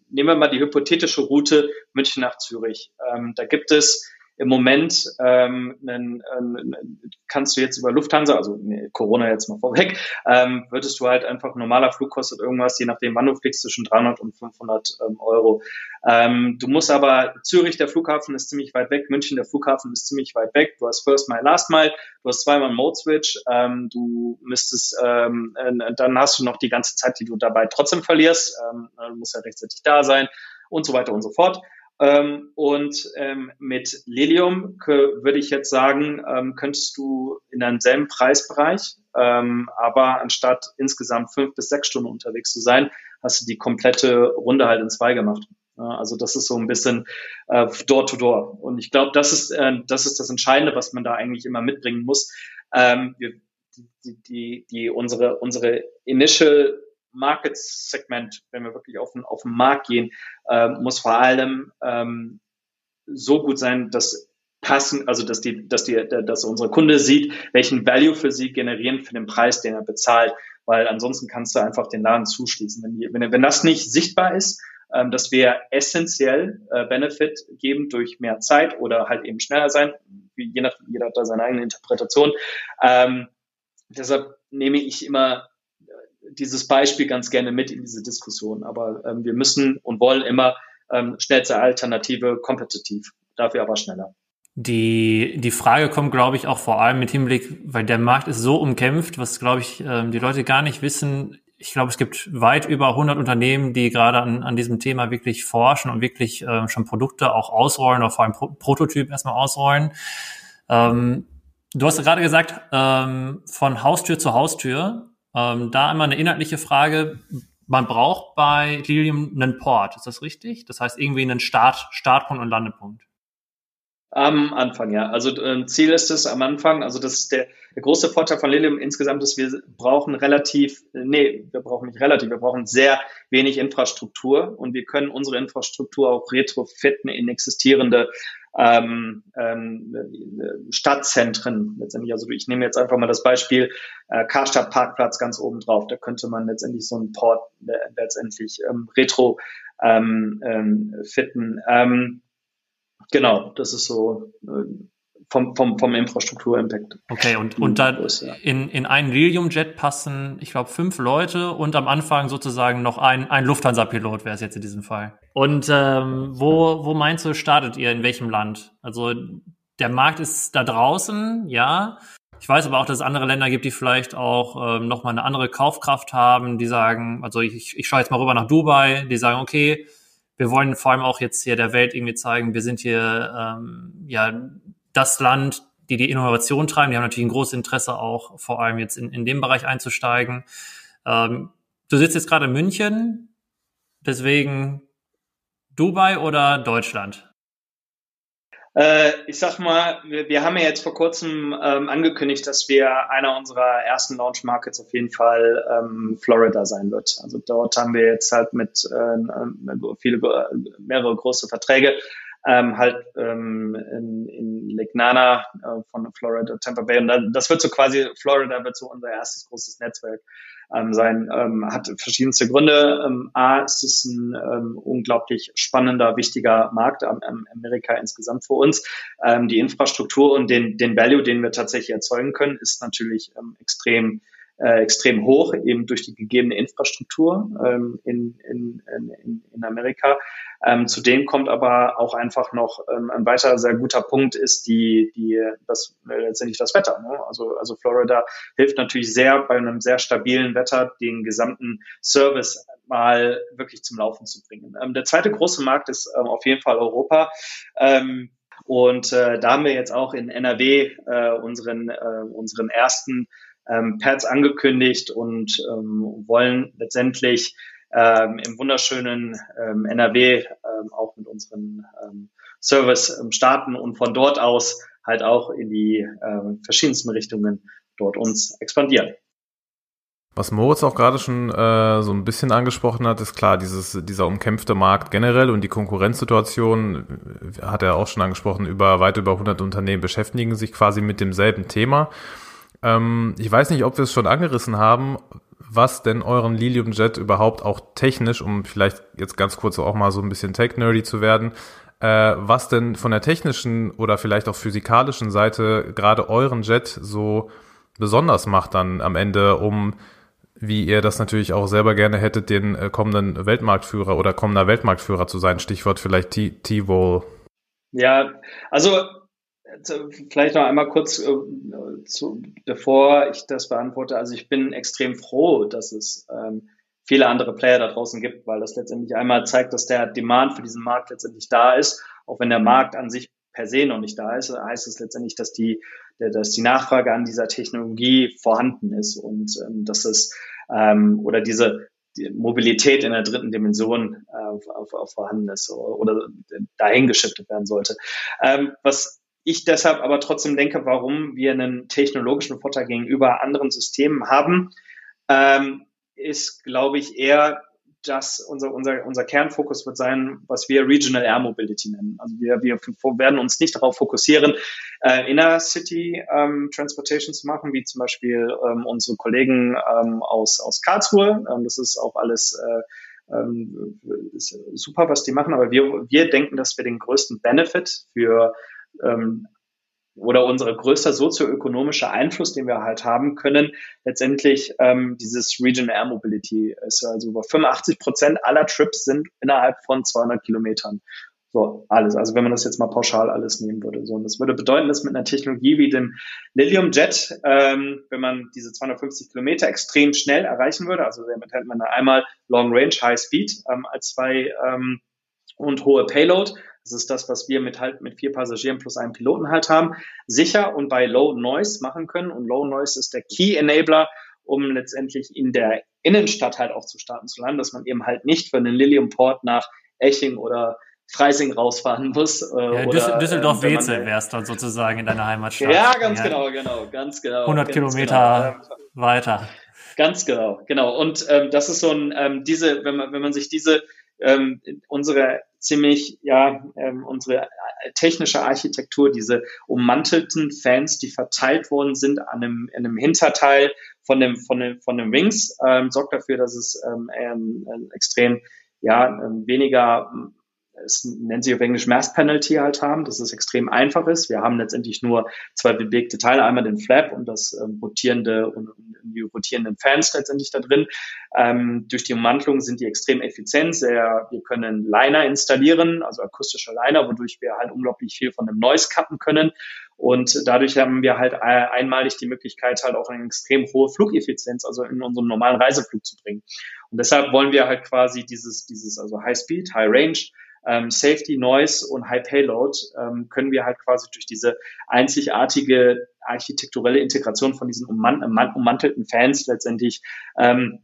nehmen wir mal die hypothetische Route München nach Zürich. Ähm, da gibt es im Moment ähm, einen, einen, kannst du jetzt über Lufthansa, also nee, Corona jetzt mal vorweg, ähm, würdest du halt einfach, normaler Flug kostet irgendwas, je nachdem wann du fliegst, zwischen 300 und 500 ähm, Euro. Ähm, du musst aber, Zürich, der Flughafen ist ziemlich weit weg, München, der Flughafen ist ziemlich weit weg, du hast First Mile, Last Mile, du hast zweimal Mode Switch, ähm, du müsstest, ähm, äh, dann hast du noch die ganze Zeit, die du dabei trotzdem verlierst, ähm, du musst ja rechtzeitig da sein und so weiter und so fort. Ähm, und ähm, mit Lilium würde ich jetzt sagen, ähm, könntest du in einem selben Preisbereich, ähm, aber anstatt insgesamt fünf bis sechs Stunden unterwegs zu sein, hast du die komplette Runde halt in zwei gemacht. Ja, also das ist so ein bisschen äh, Door to Door. Und ich glaube, das ist äh, das ist das Entscheidende, was man da eigentlich immer mitbringen muss. Ähm, wir, die, die, die unsere unsere Initial Market Segment, wenn wir wirklich auf den, auf den Markt gehen, äh, muss vor allem ähm, so gut sein, dass passen, also dass die, dass die, dass unsere Kunde sieht, welchen Value für sie generieren für den Preis, den er bezahlt, weil ansonsten kannst du einfach den Laden zuschließen. Wenn, die, wenn, wenn das nicht sichtbar ist, ähm, dass wir essentiell äh, Benefit geben durch mehr Zeit oder halt eben schneller sein, wie je nach jeder hat da seine eigene Interpretation. Ähm, deshalb nehme ich immer dieses Beispiel ganz gerne mit in diese Diskussion. Aber ähm, wir müssen und wollen immer ähm, schnellste Alternative kompetitiv, dafür aber schneller. Die, die Frage kommt, glaube ich, auch vor allem mit Hinblick, weil der Markt ist so umkämpft, was, glaube ich, ähm, die Leute gar nicht wissen. Ich glaube, es gibt weit über 100 Unternehmen, die gerade an, an diesem Thema wirklich forschen und wirklich ähm, schon Produkte auch ausrollen oder vor allem Pro Prototyp erstmal ausrollen. Ähm, du hast gerade gesagt, ähm, von Haustür zu Haustür. Ähm, da einmal eine inhaltliche Frage. Man braucht bei Lilium einen Port, ist das richtig? Das heißt irgendwie einen Start, Startpunkt und Landepunkt. Am Anfang, ja. Also äh, Ziel ist es am Anfang, also das ist der, der große Vorteil von Lilium insgesamt, ist, wir brauchen relativ, nee, wir brauchen nicht relativ, wir brauchen sehr wenig Infrastruktur und wir können unsere Infrastruktur auch retrofitten in existierende ähm, ähm, Stadtzentren letztendlich. Also ich nehme jetzt einfach mal das Beispiel äh, Karstadt Parkplatz ganz oben drauf. Da könnte man letztendlich so einen Port äh, letztendlich ähm, retro ähm, ähm, fitten. Ähm, Genau, das ist so äh, vom, vom, vom Infrastruktur-Impact. Okay, und, und da in, in einen Lilium-Jet passen, ich glaube, fünf Leute und am Anfang sozusagen noch ein, ein Lufthansa-Pilot wäre es jetzt in diesem Fall. Und ähm, wo, wo meinst du, startet ihr, in welchem Land? Also der Markt ist da draußen, ja. Ich weiß aber auch, dass es andere Länder gibt, die vielleicht auch ähm, nochmal eine andere Kaufkraft haben, die sagen, also ich, ich schaue jetzt mal rüber nach Dubai, die sagen, okay, wir wollen vor allem auch jetzt hier der Welt irgendwie zeigen, wir sind hier ähm, ja das Land, die die Innovation treiben. Die haben natürlich ein großes Interesse auch, vor allem jetzt in, in dem Bereich einzusteigen. Ähm, du sitzt jetzt gerade in München, deswegen Dubai oder Deutschland? Äh, ich sag mal, wir, wir, haben ja jetzt vor kurzem ähm, angekündigt, dass wir einer unserer ersten Launch Markets auf jeden Fall ähm, Florida sein wird. Also dort haben wir jetzt halt mit äh, viele mehrere große Verträge ähm, halt ähm, in, in Lake Nana äh, von Florida, Tampa Bay. Und das wird so quasi, Florida wird so unser erstes großes Netzwerk ähm, sein. Ähm, hat verschiedenste Gründe. Ähm, A, es ist ein ähm, unglaublich spannender, wichtiger Markt, ähm, Amerika insgesamt für uns. Ähm, die Infrastruktur und den, den Value, den wir tatsächlich erzeugen können, ist natürlich ähm, extrem äh, extrem hoch, eben durch die gegebene Infrastruktur ähm, in, in, in, in Amerika. Ähm, zudem kommt aber auch einfach noch ähm, ein weiterer sehr guter Punkt ist die, die das äh, letztendlich das Wetter. Ne? Also, also Florida hilft natürlich sehr bei einem sehr stabilen Wetter, den gesamten Service mal wirklich zum Laufen zu bringen. Ähm, der zweite große Markt ist ähm, auf jeden Fall Europa. Ähm, und äh, da haben wir jetzt auch in NRW äh, unseren, äh, unseren ersten ähm, Pads angekündigt und ähm, wollen letztendlich ähm, im wunderschönen ähm, NRW ähm, auch mit unserem ähm, Service ähm, starten und von dort aus halt auch in die ähm, verschiedensten Richtungen dort uns expandieren. Was Moritz auch gerade schon äh, so ein bisschen angesprochen hat, ist klar, dieses, dieser umkämpfte Markt generell und die Konkurrenzsituation, äh, hat er auch schon angesprochen, über weit über 100 Unternehmen beschäftigen sich quasi mit demselben Thema. Ähm, ich weiß nicht, ob wir es schon angerissen haben, was denn euren Lilium Jet überhaupt auch technisch, um vielleicht jetzt ganz kurz auch mal so ein bisschen tech-nerdy zu werden, äh, was denn von der technischen oder vielleicht auch physikalischen Seite gerade euren Jet so besonders macht dann am Ende, um wie ihr das natürlich auch selber gerne hättet, den äh, kommenden Weltmarktführer oder kommender Weltmarktführer zu sein. Stichwort vielleicht T-Vol. Ja, also vielleicht noch einmal kurz äh, zu, bevor ich das beantworte. Also ich bin extrem froh, dass es ähm, viele andere Player da draußen gibt, weil das letztendlich einmal zeigt, dass der Demand für diesen Markt letztendlich da ist. Auch wenn der Markt an sich per se noch nicht da ist, heißt es letztendlich, dass die, dass die Nachfrage an dieser Technologie vorhanden ist und ähm, dass es ähm, oder diese die Mobilität in der dritten Dimension äh, auf, auf, vorhanden ist oder, oder dahin geschiftet werden sollte. Ähm, was ich deshalb aber trotzdem denke, warum wir einen technologischen Vorteil gegenüber anderen Systemen haben, ähm, ist, glaube ich, eher, dass unser, unser, unser Kernfokus wird sein, was wir Regional Air Mobility nennen. Also wir, wir werden uns nicht darauf fokussieren, äh, Inner City ähm, Transportation zu machen, wie zum Beispiel ähm, unsere Kollegen ähm, aus, aus Karlsruhe. Ähm, das ist auch alles äh, ähm, super, was die machen, aber wir, wir denken, dass wir den größten Benefit für ähm, oder unser größter sozioökonomischer Einfluss, den wir halt haben können, letztendlich ähm, dieses Regional Air Mobility ist. Also über 85 Prozent aller Trips sind innerhalb von 200 Kilometern. So, alles. Also wenn man das jetzt mal pauschal alles nehmen würde. So, und das würde bedeuten, dass mit einer Technologie wie dem Lilium Jet, ähm, wenn man diese 250 Kilometer extrem schnell erreichen würde, also damit hätte man einmal Long Range, High Speed ähm, als zwei ähm, und hohe Payload. Das ist das, was wir mit halt mit vier Passagieren plus einem Piloten halt haben, sicher und bei Low Noise machen können. Und Low Noise ist der Key Enabler, um letztendlich in der Innenstadt halt auch zu starten zu landen, dass man eben halt nicht für einen Lilium Port nach Eching oder Freising rausfahren muss. Äh, ja, oder, Düsseldorf-Wetzel ähm, wärst dann sozusagen in deiner Heimatstadt. Ja, ganz ja. genau, genau, ganz genau. 100 ganz Kilometer genau. weiter. Ganz genau, genau. Und ähm, das ist so ein, ähm, diese, wenn man, wenn man sich diese, ähm, unsere ziemlich, ja, ähm, unsere technische Architektur, diese ummantelten Fans, die verteilt worden sind an einem, in einem Hinterteil von dem, von dem, von dem Wings, ähm, sorgt dafür, dass es ähm, ähm, extrem, ja, ähm, weniger es nennt sich auf Englisch Mass Penalty halt haben, dass es extrem einfach ist. Wir haben letztendlich nur zwei bewegte Teile, einmal den Flap und das ähm, rotierende und, die rotierenden Fans letztendlich da drin. Ähm, durch die Ummantelung sind die extrem effizient. Sehr, wir können Liner installieren, also akustische Liner, wodurch wir halt unglaublich viel von dem Noise cutten können. Und dadurch haben wir halt einmalig die Möglichkeit, halt auch eine extrem hohe Flugeffizienz, also in unseren normalen Reiseflug zu bringen. Und deshalb wollen wir halt quasi dieses, dieses, also High Speed, High Range, ähm, Safety, Noise und High Payload ähm, können wir halt quasi durch diese einzigartige architekturelle Integration von diesen umman ummantelten Fans letztendlich ähm,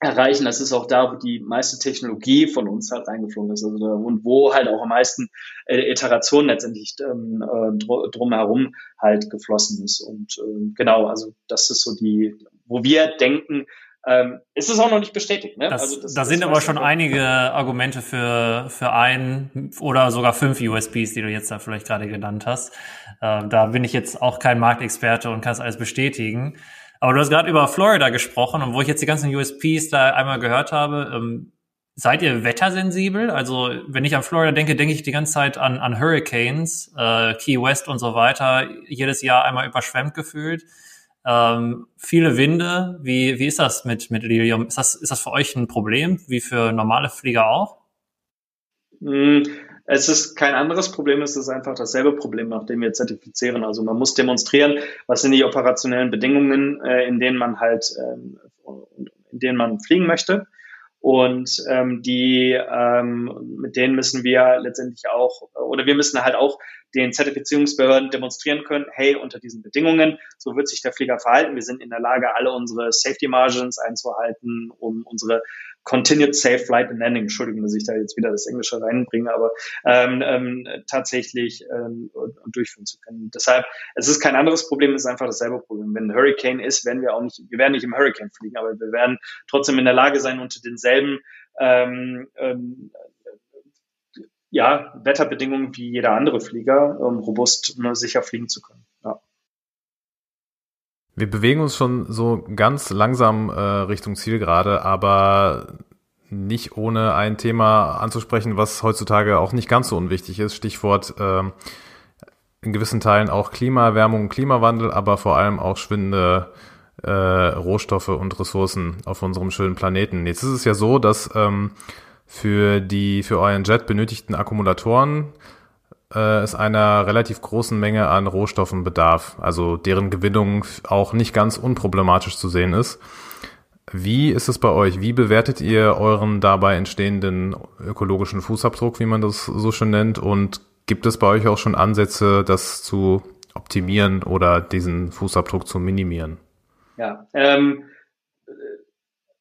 erreichen. Das ist auch da, wo die meiste Technologie von uns halt eingeflogen ist also, und wo halt auch am meisten äh, Iterationen letztendlich ähm, äh, drumherum halt geflossen ist. Und äh, genau, also das ist so die, wo wir denken, ähm, ist es auch noch nicht bestätigt. Ne? Das, also das, da das sind aber schon einige Argumente für, für ein oder sogar fünf USPs, die du jetzt da vielleicht gerade genannt hast. Ähm, da bin ich jetzt auch kein Marktexperte und kann es alles bestätigen. Aber du hast gerade über Florida gesprochen und wo ich jetzt die ganzen USPs da einmal gehört habe, ähm, seid ihr wettersensibel? Also wenn ich an Florida denke, denke ich die ganze Zeit an, an Hurricanes, äh, Key West und so weiter, jedes Jahr einmal überschwemmt gefühlt. Ähm, viele Winde. Wie, wie ist das mit, mit Lilium? Ist das, ist das für euch ein Problem, wie für normale Flieger auch? Hm, es ist kein anderes Problem, es ist einfach dasselbe Problem, nach dem wir zertifizieren. Also man muss demonstrieren, was sind die operationellen Bedingungen, äh, in denen man halt, ähm, in denen man fliegen möchte. Und ähm, die, ähm, mit denen müssen wir letztendlich auch, oder wir müssen halt auch den Zertifizierungsbehörden demonstrieren können, hey, unter diesen Bedingungen, so wird sich der Flieger verhalten. Wir sind in der Lage, alle unsere Safety Margins einzuhalten, um unsere Continued Safe Flight and Landing, Entschuldigung, dass ich da jetzt wieder das Englische reinbringe, aber ähm, ähm, tatsächlich ähm, durchführen zu können. Deshalb, es ist kein anderes Problem, es ist einfach dasselbe Problem. Wenn ein Hurricane ist, werden wir auch nicht, wir werden nicht im Hurricane fliegen, aber wir werden trotzdem in der Lage sein, unter denselben ähm, ähm, ja, Wetterbedingungen wie jeder andere Flieger ähm, robust ne, sicher fliegen zu können. Wir bewegen uns schon so ganz langsam äh, Richtung Zielgerade, aber nicht ohne ein Thema anzusprechen, was heutzutage auch nicht ganz so unwichtig ist. Stichwort äh, in gewissen Teilen auch Klimaerwärmung Klimawandel, aber vor allem auch schwindende äh, Rohstoffe und Ressourcen auf unserem schönen Planeten. Jetzt ist es ja so, dass ähm, für die für euren Jet benötigten Akkumulatoren äh, es einer relativ großen Menge an Rohstoffen bedarf, also deren Gewinnung auch nicht ganz unproblematisch zu sehen ist. Wie ist es bei euch? Wie bewertet ihr euren dabei entstehenden ökologischen Fußabdruck, wie man das so schön nennt? Und gibt es bei euch auch schon Ansätze, das zu optimieren oder diesen Fußabdruck zu minimieren? Ja, ähm,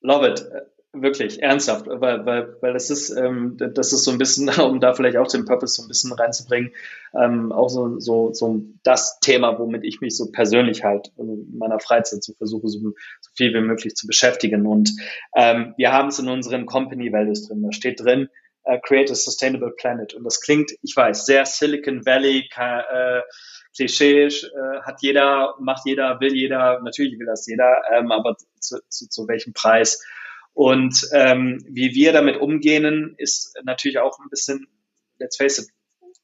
love it wirklich ernsthaft, weil, weil, weil das ist, ähm, das ist so ein bisschen, um da vielleicht auch den Purpose so ein bisschen reinzubringen, ähm, auch so, so, so das Thema, womit ich mich so persönlich halt in meiner Freizeit so versuche, so, so viel wie möglich zu beschäftigen. Und ähm, wir haben es in unseren Company Values drin. Da steht drin, uh, create a sustainable planet. Und das klingt, ich weiß, sehr Silicon Valley, äh, Klischee, äh, hat jeder, macht jeder, will jeder, natürlich will das jeder, ähm, aber zu, zu, zu welchem Preis? Und ähm, wie wir damit umgehen, ist natürlich auch ein bisschen, let's face it,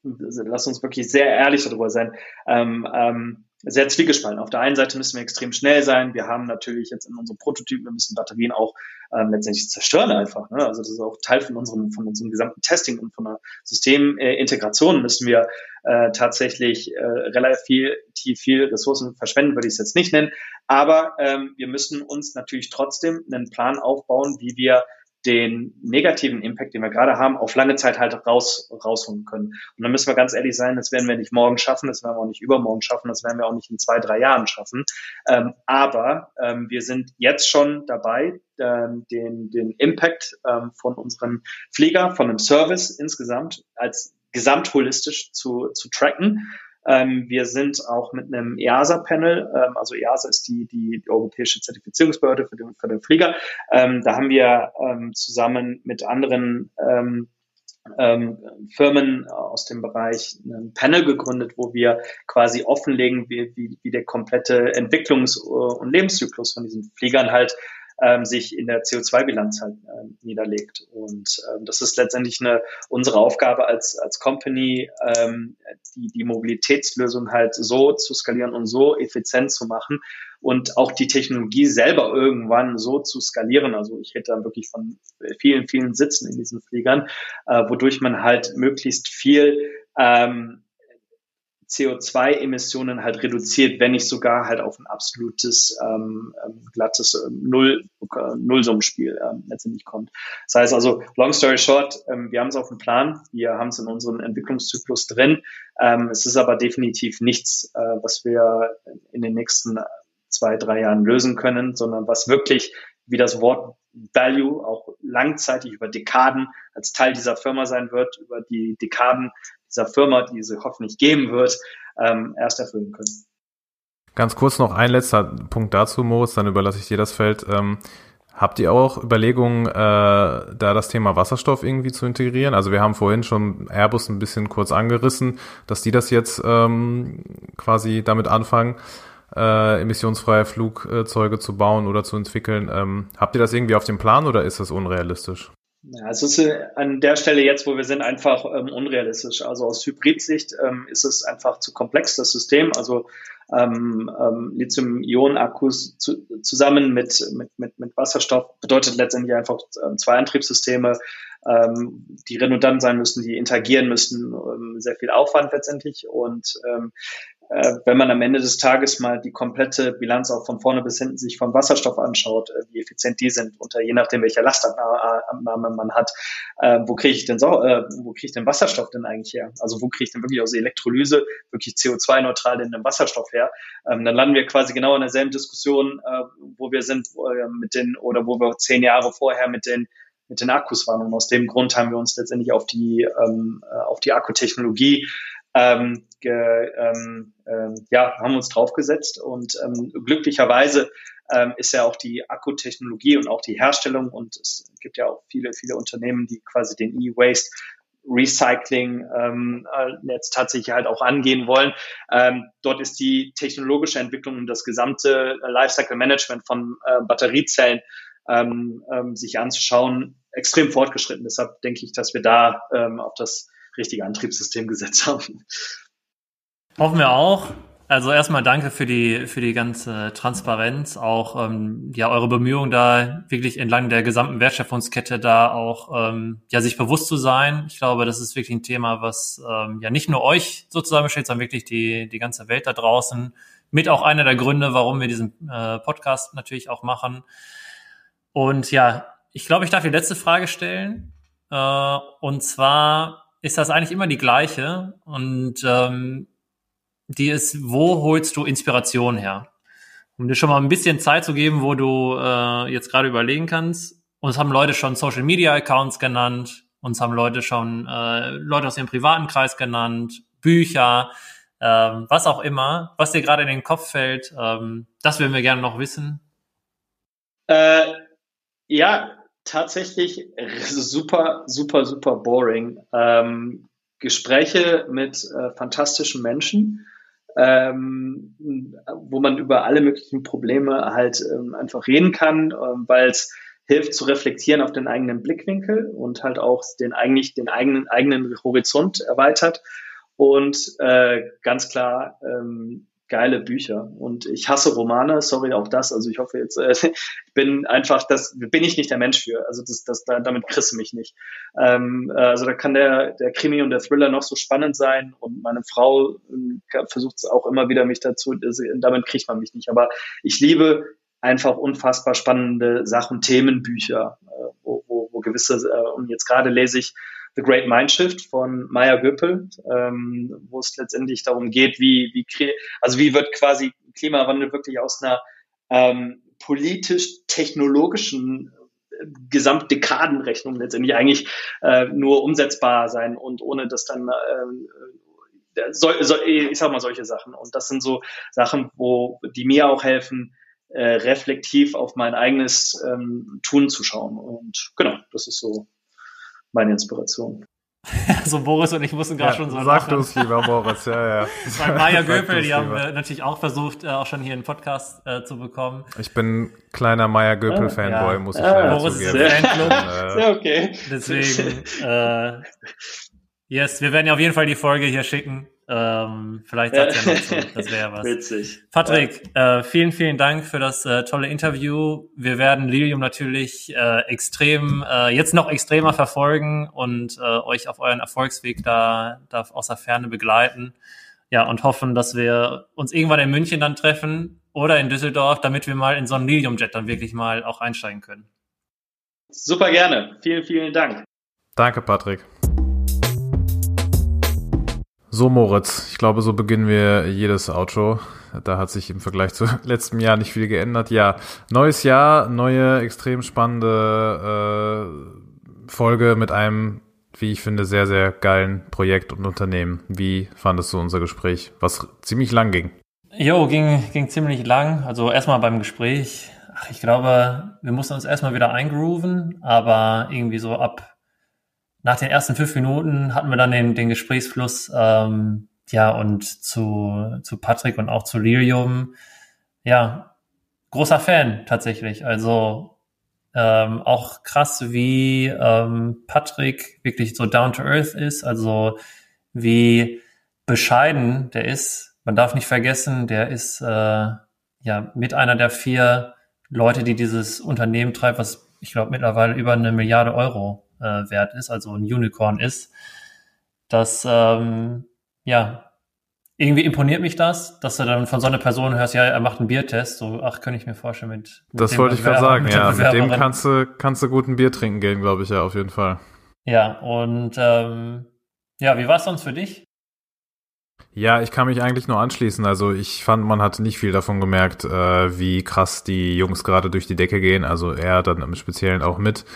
lass uns wirklich sehr ehrlich darüber sein. Ähm, ähm, sehr zwiegespalten. Auf der einen Seite müssen wir extrem schnell sein. Wir haben natürlich jetzt in unserem Prototypen, wir müssen Batterien auch ähm, letztendlich zerstören einfach. Ne? Also das ist auch Teil von unserem, von unserem gesamten Testing und von der Systemintegration müssen wir äh, tatsächlich äh, relativ viel, viel Ressourcen verschwenden, würde ich es jetzt nicht nennen. Aber ähm, wir müssen uns natürlich trotzdem einen Plan aufbauen, wie wir den negativen Impact, den wir gerade haben, auf lange Zeit halt raus, rausholen können. Und dann müssen wir ganz ehrlich sein, das werden wir nicht morgen schaffen, das werden wir auch nicht übermorgen schaffen, das werden wir auch nicht in zwei, drei Jahren schaffen. Ähm, aber ähm, wir sind jetzt schon dabei, ähm, den, den Impact ähm, von unserem Flieger, von dem Service insgesamt als gesamtholistisch zu, zu tracken ähm, wir sind auch mit einem EASA-Panel, ähm, also EASA ist die, die, die europäische Zertifizierungsbehörde für den, für den Flieger. Ähm, da haben wir ähm, zusammen mit anderen ähm, ähm, Firmen aus dem Bereich ein Panel gegründet, wo wir quasi offenlegen, wie, wie, wie der komplette Entwicklungs- und Lebenszyklus von diesen Fliegern halt ähm, sich in der CO2-Bilanz halt äh, niederlegt. Und ähm, das ist letztendlich eine, unsere Aufgabe als, als Company, ähm, die, die Mobilitätslösung halt so zu skalieren und so effizient zu machen und auch die Technologie selber irgendwann so zu skalieren. Also ich rede da wirklich von vielen, vielen Sitzen in diesen Fliegern, äh, wodurch man halt möglichst viel ähm, CO2-Emissionen halt reduziert, wenn nicht sogar halt auf ein absolutes ähm, ähm glattes äh, Null, äh, Nullsummenspiel ähm, letztendlich kommt. Das heißt also, long story short, ähm, wir haben es auf dem Plan, wir haben es in unserem Entwicklungszyklus drin. Ähm, es ist aber definitiv nichts, äh, was wir in den nächsten zwei, drei Jahren lösen können, sondern was wirklich, wie das Wort Value auch langzeitig über Dekaden als Teil dieser Firma sein wird, über die Dekaden dieser Firma, die sie hoffentlich geben wird, ähm, erst erfüllen können. Ganz kurz noch ein letzter Punkt dazu, Moritz, dann überlasse ich dir das Feld. Ähm, habt ihr auch Überlegungen, äh, da das Thema Wasserstoff irgendwie zu integrieren? Also wir haben vorhin schon Airbus ein bisschen kurz angerissen, dass die das jetzt ähm, quasi damit anfangen, äh, emissionsfreie Flugzeuge zu bauen oder zu entwickeln. Ähm, habt ihr das irgendwie auf dem Plan oder ist das unrealistisch? Ja, es ist äh, an der Stelle jetzt, wo wir sind, einfach ähm, unrealistisch. Also aus Hybridsicht ähm, ist es einfach zu komplex, das System. Also ähm, ähm, Lithium-Ionen-Akkus zu, zusammen mit, mit, mit, mit Wasserstoff bedeutet letztendlich einfach ähm, zwei Antriebssysteme, ähm, die redundant sein müssen, die interagieren müssen, ähm, sehr viel Aufwand letztendlich. Und ähm, äh, wenn man am Ende des Tages mal die komplette Bilanz auch von vorne bis hinten sich vom Wasserstoff anschaut, äh, wie effizient die sind, unter je nachdem welcher Lastabnahme man hat, äh, wo kriege ich denn so, äh, wo kriege ich denn Wasserstoff denn eigentlich her? Also wo kriege ich denn wirklich aus Elektrolyse wirklich CO2-neutral in dem Wasserstoff her? Ähm, dann landen wir quasi genau in derselben Diskussion, äh, wo wir sind äh, mit den oder wo wir zehn Jahre vorher mit den mit den Akkus waren. Und aus dem Grund haben wir uns letztendlich auf die, ähm, äh, auf die Akkutechnologie ähm, ge, ähm, ähm, ja, haben uns draufgesetzt und ähm, glücklicherweise ähm, ist ja auch die Akkutechnologie und auch die Herstellung und es gibt ja auch viele, viele Unternehmen, die quasi den E-Waste Recycling ähm, äh, jetzt tatsächlich halt auch angehen wollen. Ähm, dort ist die technologische Entwicklung und das gesamte Lifecycle Management von äh, Batteriezellen ähm, ähm, sich anzuschauen extrem fortgeschritten. Deshalb denke ich, dass wir da ähm, auf das richtige Antriebssystem gesetzt haben. Hoffen wir auch. Also erstmal danke für die für die ganze Transparenz, auch ähm, ja eure Bemühungen da wirklich entlang der gesamten Wertschöpfungskette da auch ähm, ja sich bewusst zu sein. Ich glaube, das ist wirklich ein Thema, was ähm, ja nicht nur euch sozusagen besteht, sondern wirklich die die ganze Welt da draußen. Mit auch einer der Gründe, warum wir diesen äh, Podcast natürlich auch machen. Und ja, ich glaube, ich darf die letzte Frage stellen. Äh, und zwar ist das eigentlich immer die gleiche. Und ähm, die ist, wo holst du Inspiration her? Um dir schon mal ein bisschen Zeit zu geben, wo du äh, jetzt gerade überlegen kannst. Uns haben Leute schon Social Media Accounts genannt, uns haben Leute schon äh, Leute aus ihrem privaten Kreis genannt, Bücher, ähm, was auch immer, was dir gerade in den Kopf fällt. Ähm, das würden wir gerne noch wissen. Äh, ja, tatsächlich super, super, super boring. Ähm, Gespräche mit äh, fantastischen Menschen, ähm, wo man über alle möglichen Probleme halt ähm, einfach reden kann, ähm, weil es hilft zu reflektieren auf den eigenen Blickwinkel und halt auch den eigentlich den eigenen eigenen Horizont erweitert und äh, ganz klar ähm, geile Bücher. Und ich hasse Romane, sorry auch das. Also ich hoffe jetzt, äh, bin einfach, das bin ich nicht der Mensch für. Also das, das, da, damit kriegst du mich nicht. Ähm, äh, also da kann der, der Krimi und der Thriller noch so spannend sein und meine Frau äh, versucht auch immer wieder mich dazu, also, damit kriegt man mich nicht. Aber ich liebe einfach unfassbar spannende Sachen, Themenbücher, äh, wo, wo, wo gewisse, äh, und jetzt gerade lese ich The Great Mindshift von Maya Göppel, ähm, wo es letztendlich darum geht, wie, wie, also wie wird quasi Klimawandel wirklich aus einer ähm, politisch-technologischen äh, Gesamtdekadenrechnung letztendlich eigentlich äh, nur umsetzbar sein und ohne dass dann äh, so, so, ich sag mal solche Sachen. Und das sind so Sachen, wo die mir auch helfen, äh, reflektiv auf mein eigenes ähm, Tun zu schauen. Und genau, das ist so meine Inspiration. Also Boris und ich mussten gerade ja, schon so Sag du es lieber, Boris, ja, ja. Bei Maya Göpel, die haben wir natürlich auch versucht, äh, auch schon hier einen Podcast äh, zu bekommen. Ich bin kleiner Maya Göpel-Fanboy, ja. muss ich ah, leider Boris zugeben. Ist Fanclub. Sehr okay. Deswegen, äh, yes, wir werden ja auf jeden Fall die Folge hier schicken. Ähm, vielleicht sagt er noch so. Das wäre was. Witzig. Patrick, ja. äh, vielen, vielen Dank für das äh, tolle Interview. Wir werden Lilium natürlich äh, extrem, äh, jetzt noch extremer verfolgen und äh, euch auf euren Erfolgsweg da, da aus der Ferne begleiten. Ja, und hoffen, dass wir uns irgendwann in München dann treffen oder in Düsseldorf, damit wir mal in so einen Lilium-Jet dann wirklich mal auch einsteigen können. Super gerne. Vielen, vielen Dank. Danke, Patrick. So, Moritz, ich glaube, so beginnen wir jedes Outro. Da hat sich im Vergleich zu letztem Jahr nicht viel geändert. Ja, neues Jahr, neue, extrem spannende äh, Folge mit einem, wie ich finde, sehr, sehr geilen Projekt und Unternehmen. Wie fandest du unser Gespräch, was ziemlich lang ging? Jo, ging, ging ziemlich lang. Also erstmal beim Gespräch. Ach, ich glaube, wir mussten uns erstmal wieder eingrooven, aber irgendwie so ab nach den ersten fünf Minuten hatten wir dann den, den Gesprächsfluss, ähm, ja, und zu, zu Patrick und auch zu Lilium. Ja, großer Fan tatsächlich. Also ähm, auch krass, wie ähm, Patrick wirklich so down to earth ist, also wie bescheiden der ist. Man darf nicht vergessen, der ist äh, ja mit einer der vier Leute, die dieses Unternehmen treibt, was ich glaube mittlerweile über eine Milliarde Euro äh, wert ist, also ein Unicorn ist. Das, ähm, ja, irgendwie imponiert mich das, dass du dann von so einer Person hörst, ja, er macht einen Biertest, so, ach, könnte ich mir vorstellen mit, mit Das wollte ich gerade sagen, ja, mit dem kannst du, kannst du gut ein Bier trinken gehen, glaube ich, ja, auf jeden Fall. Ja, und, ähm, ja, wie war es sonst für dich? Ja, ich kann mich eigentlich nur anschließen. Also ich fand, man hat nicht viel davon gemerkt, äh, wie krass die Jungs gerade durch die Decke gehen. Also er dann im Speziellen auch mit.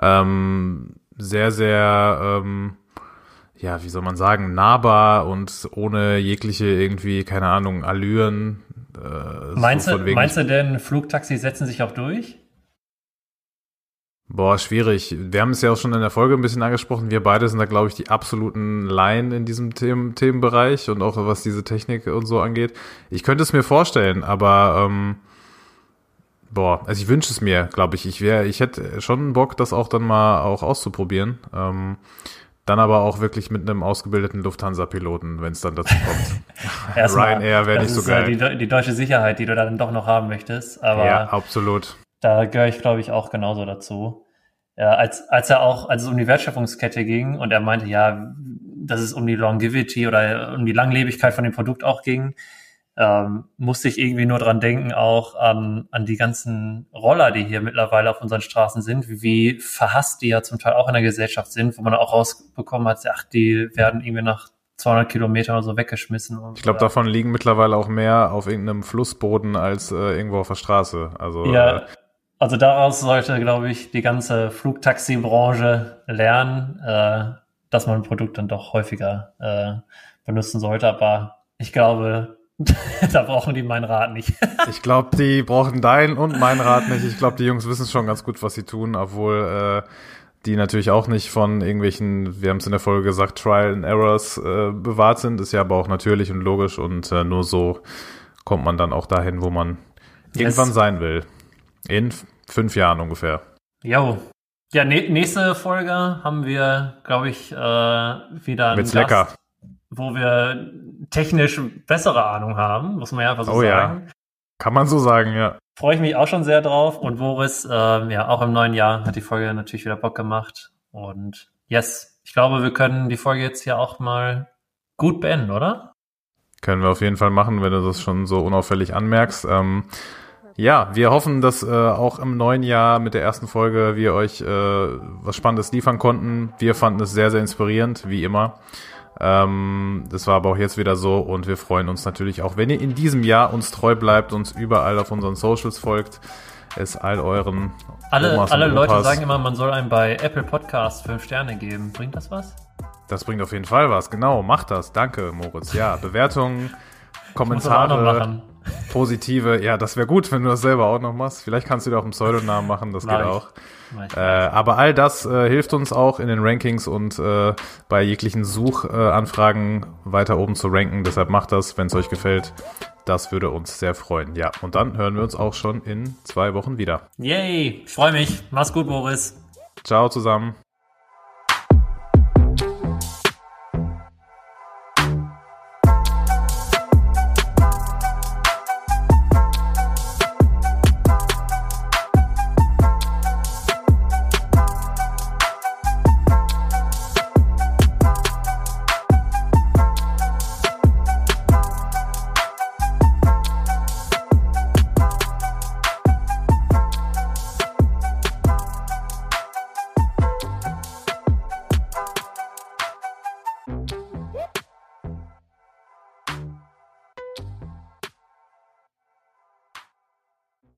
Ähm, sehr, sehr, ähm, ja, wie soll man sagen, nahbar und ohne jegliche irgendwie, keine Ahnung, Allüren. Äh, meinst, so du, meinst du denn, Flugtaxis setzen sich auch durch? Boah, schwierig. Wir haben es ja auch schon in der Folge ein bisschen angesprochen. Wir beide sind da, glaube ich, die absoluten Laien in diesem Themen Themenbereich und auch was diese Technik und so angeht. Ich könnte es mir vorstellen, aber ähm, Boah, also ich wünsche es mir, glaube ich. Ich wäre, ich hätte schon Bock, das auch dann mal auch auszuprobieren. Ähm, dann aber auch wirklich mit einem ausgebildeten Lufthansa-Piloten, wenn es dann dazu kommt. Ryanair wäre nicht so geil. Die, die, deutsche Sicherheit, die du dann doch noch haben möchtest. Aber ja, absolut. Da gehöre ich, glaube ich, auch genauso dazu. Ja, als, als er auch, als es um die Wertschöpfungskette ging und er meinte, ja, dass es um die Longevity oder um die Langlebigkeit von dem Produkt auch ging, ähm, musste ich irgendwie nur dran denken, auch an, an die ganzen Roller, die hier mittlerweile auf unseren Straßen sind, wie, wie verhasst die ja zum Teil auch in der Gesellschaft sind, wo man auch rausbekommen hat, ach, die werden irgendwie nach 200 Kilometern oder so weggeschmissen. Und, ich glaube, davon liegen mittlerweile auch mehr auf irgendeinem Flussboden als äh, irgendwo auf der Straße. Also, ja, äh, also daraus sollte, glaube ich, die ganze Flugtaxi-Branche lernen, äh, dass man ein Produkt dann doch häufiger äh, benutzen sollte. Aber ich glaube, da brauchen die meinen Rat nicht. ich glaube, die brauchen deinen und meinen Rat nicht. Ich glaube, die Jungs wissen schon ganz gut, was sie tun, obwohl äh, die natürlich auch nicht von irgendwelchen, wir haben es in der Folge gesagt, Trial and Errors äh, bewahrt sind. Ist ja aber auch natürlich und logisch und äh, nur so kommt man dann auch dahin, wo man yes. irgendwann sein will. In fünf Jahren ungefähr. Jo. Ja, nächste Folge haben wir, glaube ich, äh, wieder. Wird's lecker wo wir technisch bessere Ahnung haben, muss man ja einfach so Oh ja. sagen. Kann man so sagen, ja. Freue ich mich auch schon sehr drauf. Und Boris, ähm, ja, auch im neuen Jahr hat die Folge natürlich wieder Bock gemacht. Und yes, ich glaube, wir können die Folge jetzt hier auch mal gut beenden, oder? Können wir auf jeden Fall machen, wenn du das schon so unauffällig anmerkst. Ähm, ja, wir hoffen, dass äh, auch im neuen Jahr mit der ersten Folge wir euch äh, was Spannendes liefern konnten. Wir fanden es sehr, sehr inspirierend, wie immer. Ähm, das war aber auch jetzt wieder so und wir freuen uns natürlich auch, wenn ihr in diesem Jahr uns treu bleibt, uns überall auf unseren Socials folgt, es all euren Alle, Omas alle Leute sagen immer, man soll einem bei Apple Podcast fünf Sterne geben. Bringt das was? Das bringt auf jeden Fall was. Genau, macht das. Danke, Moritz. Ja, Bewertungen, Kommentare, machen. Positive. Ja, das wäre gut, wenn du das selber auch noch machst. Vielleicht kannst du dir auch einen Pseudonamen machen, das Mach geht ich. auch. Äh, aber all das äh, hilft uns auch in den Rankings und äh, bei jeglichen Suchanfragen weiter oben zu ranken. Deshalb macht das, wenn es euch gefällt. Das würde uns sehr freuen. Ja, und dann hören wir uns auch schon in zwei Wochen wieder. Yay, ich freue mich. Mach's gut, Boris. Ciao zusammen.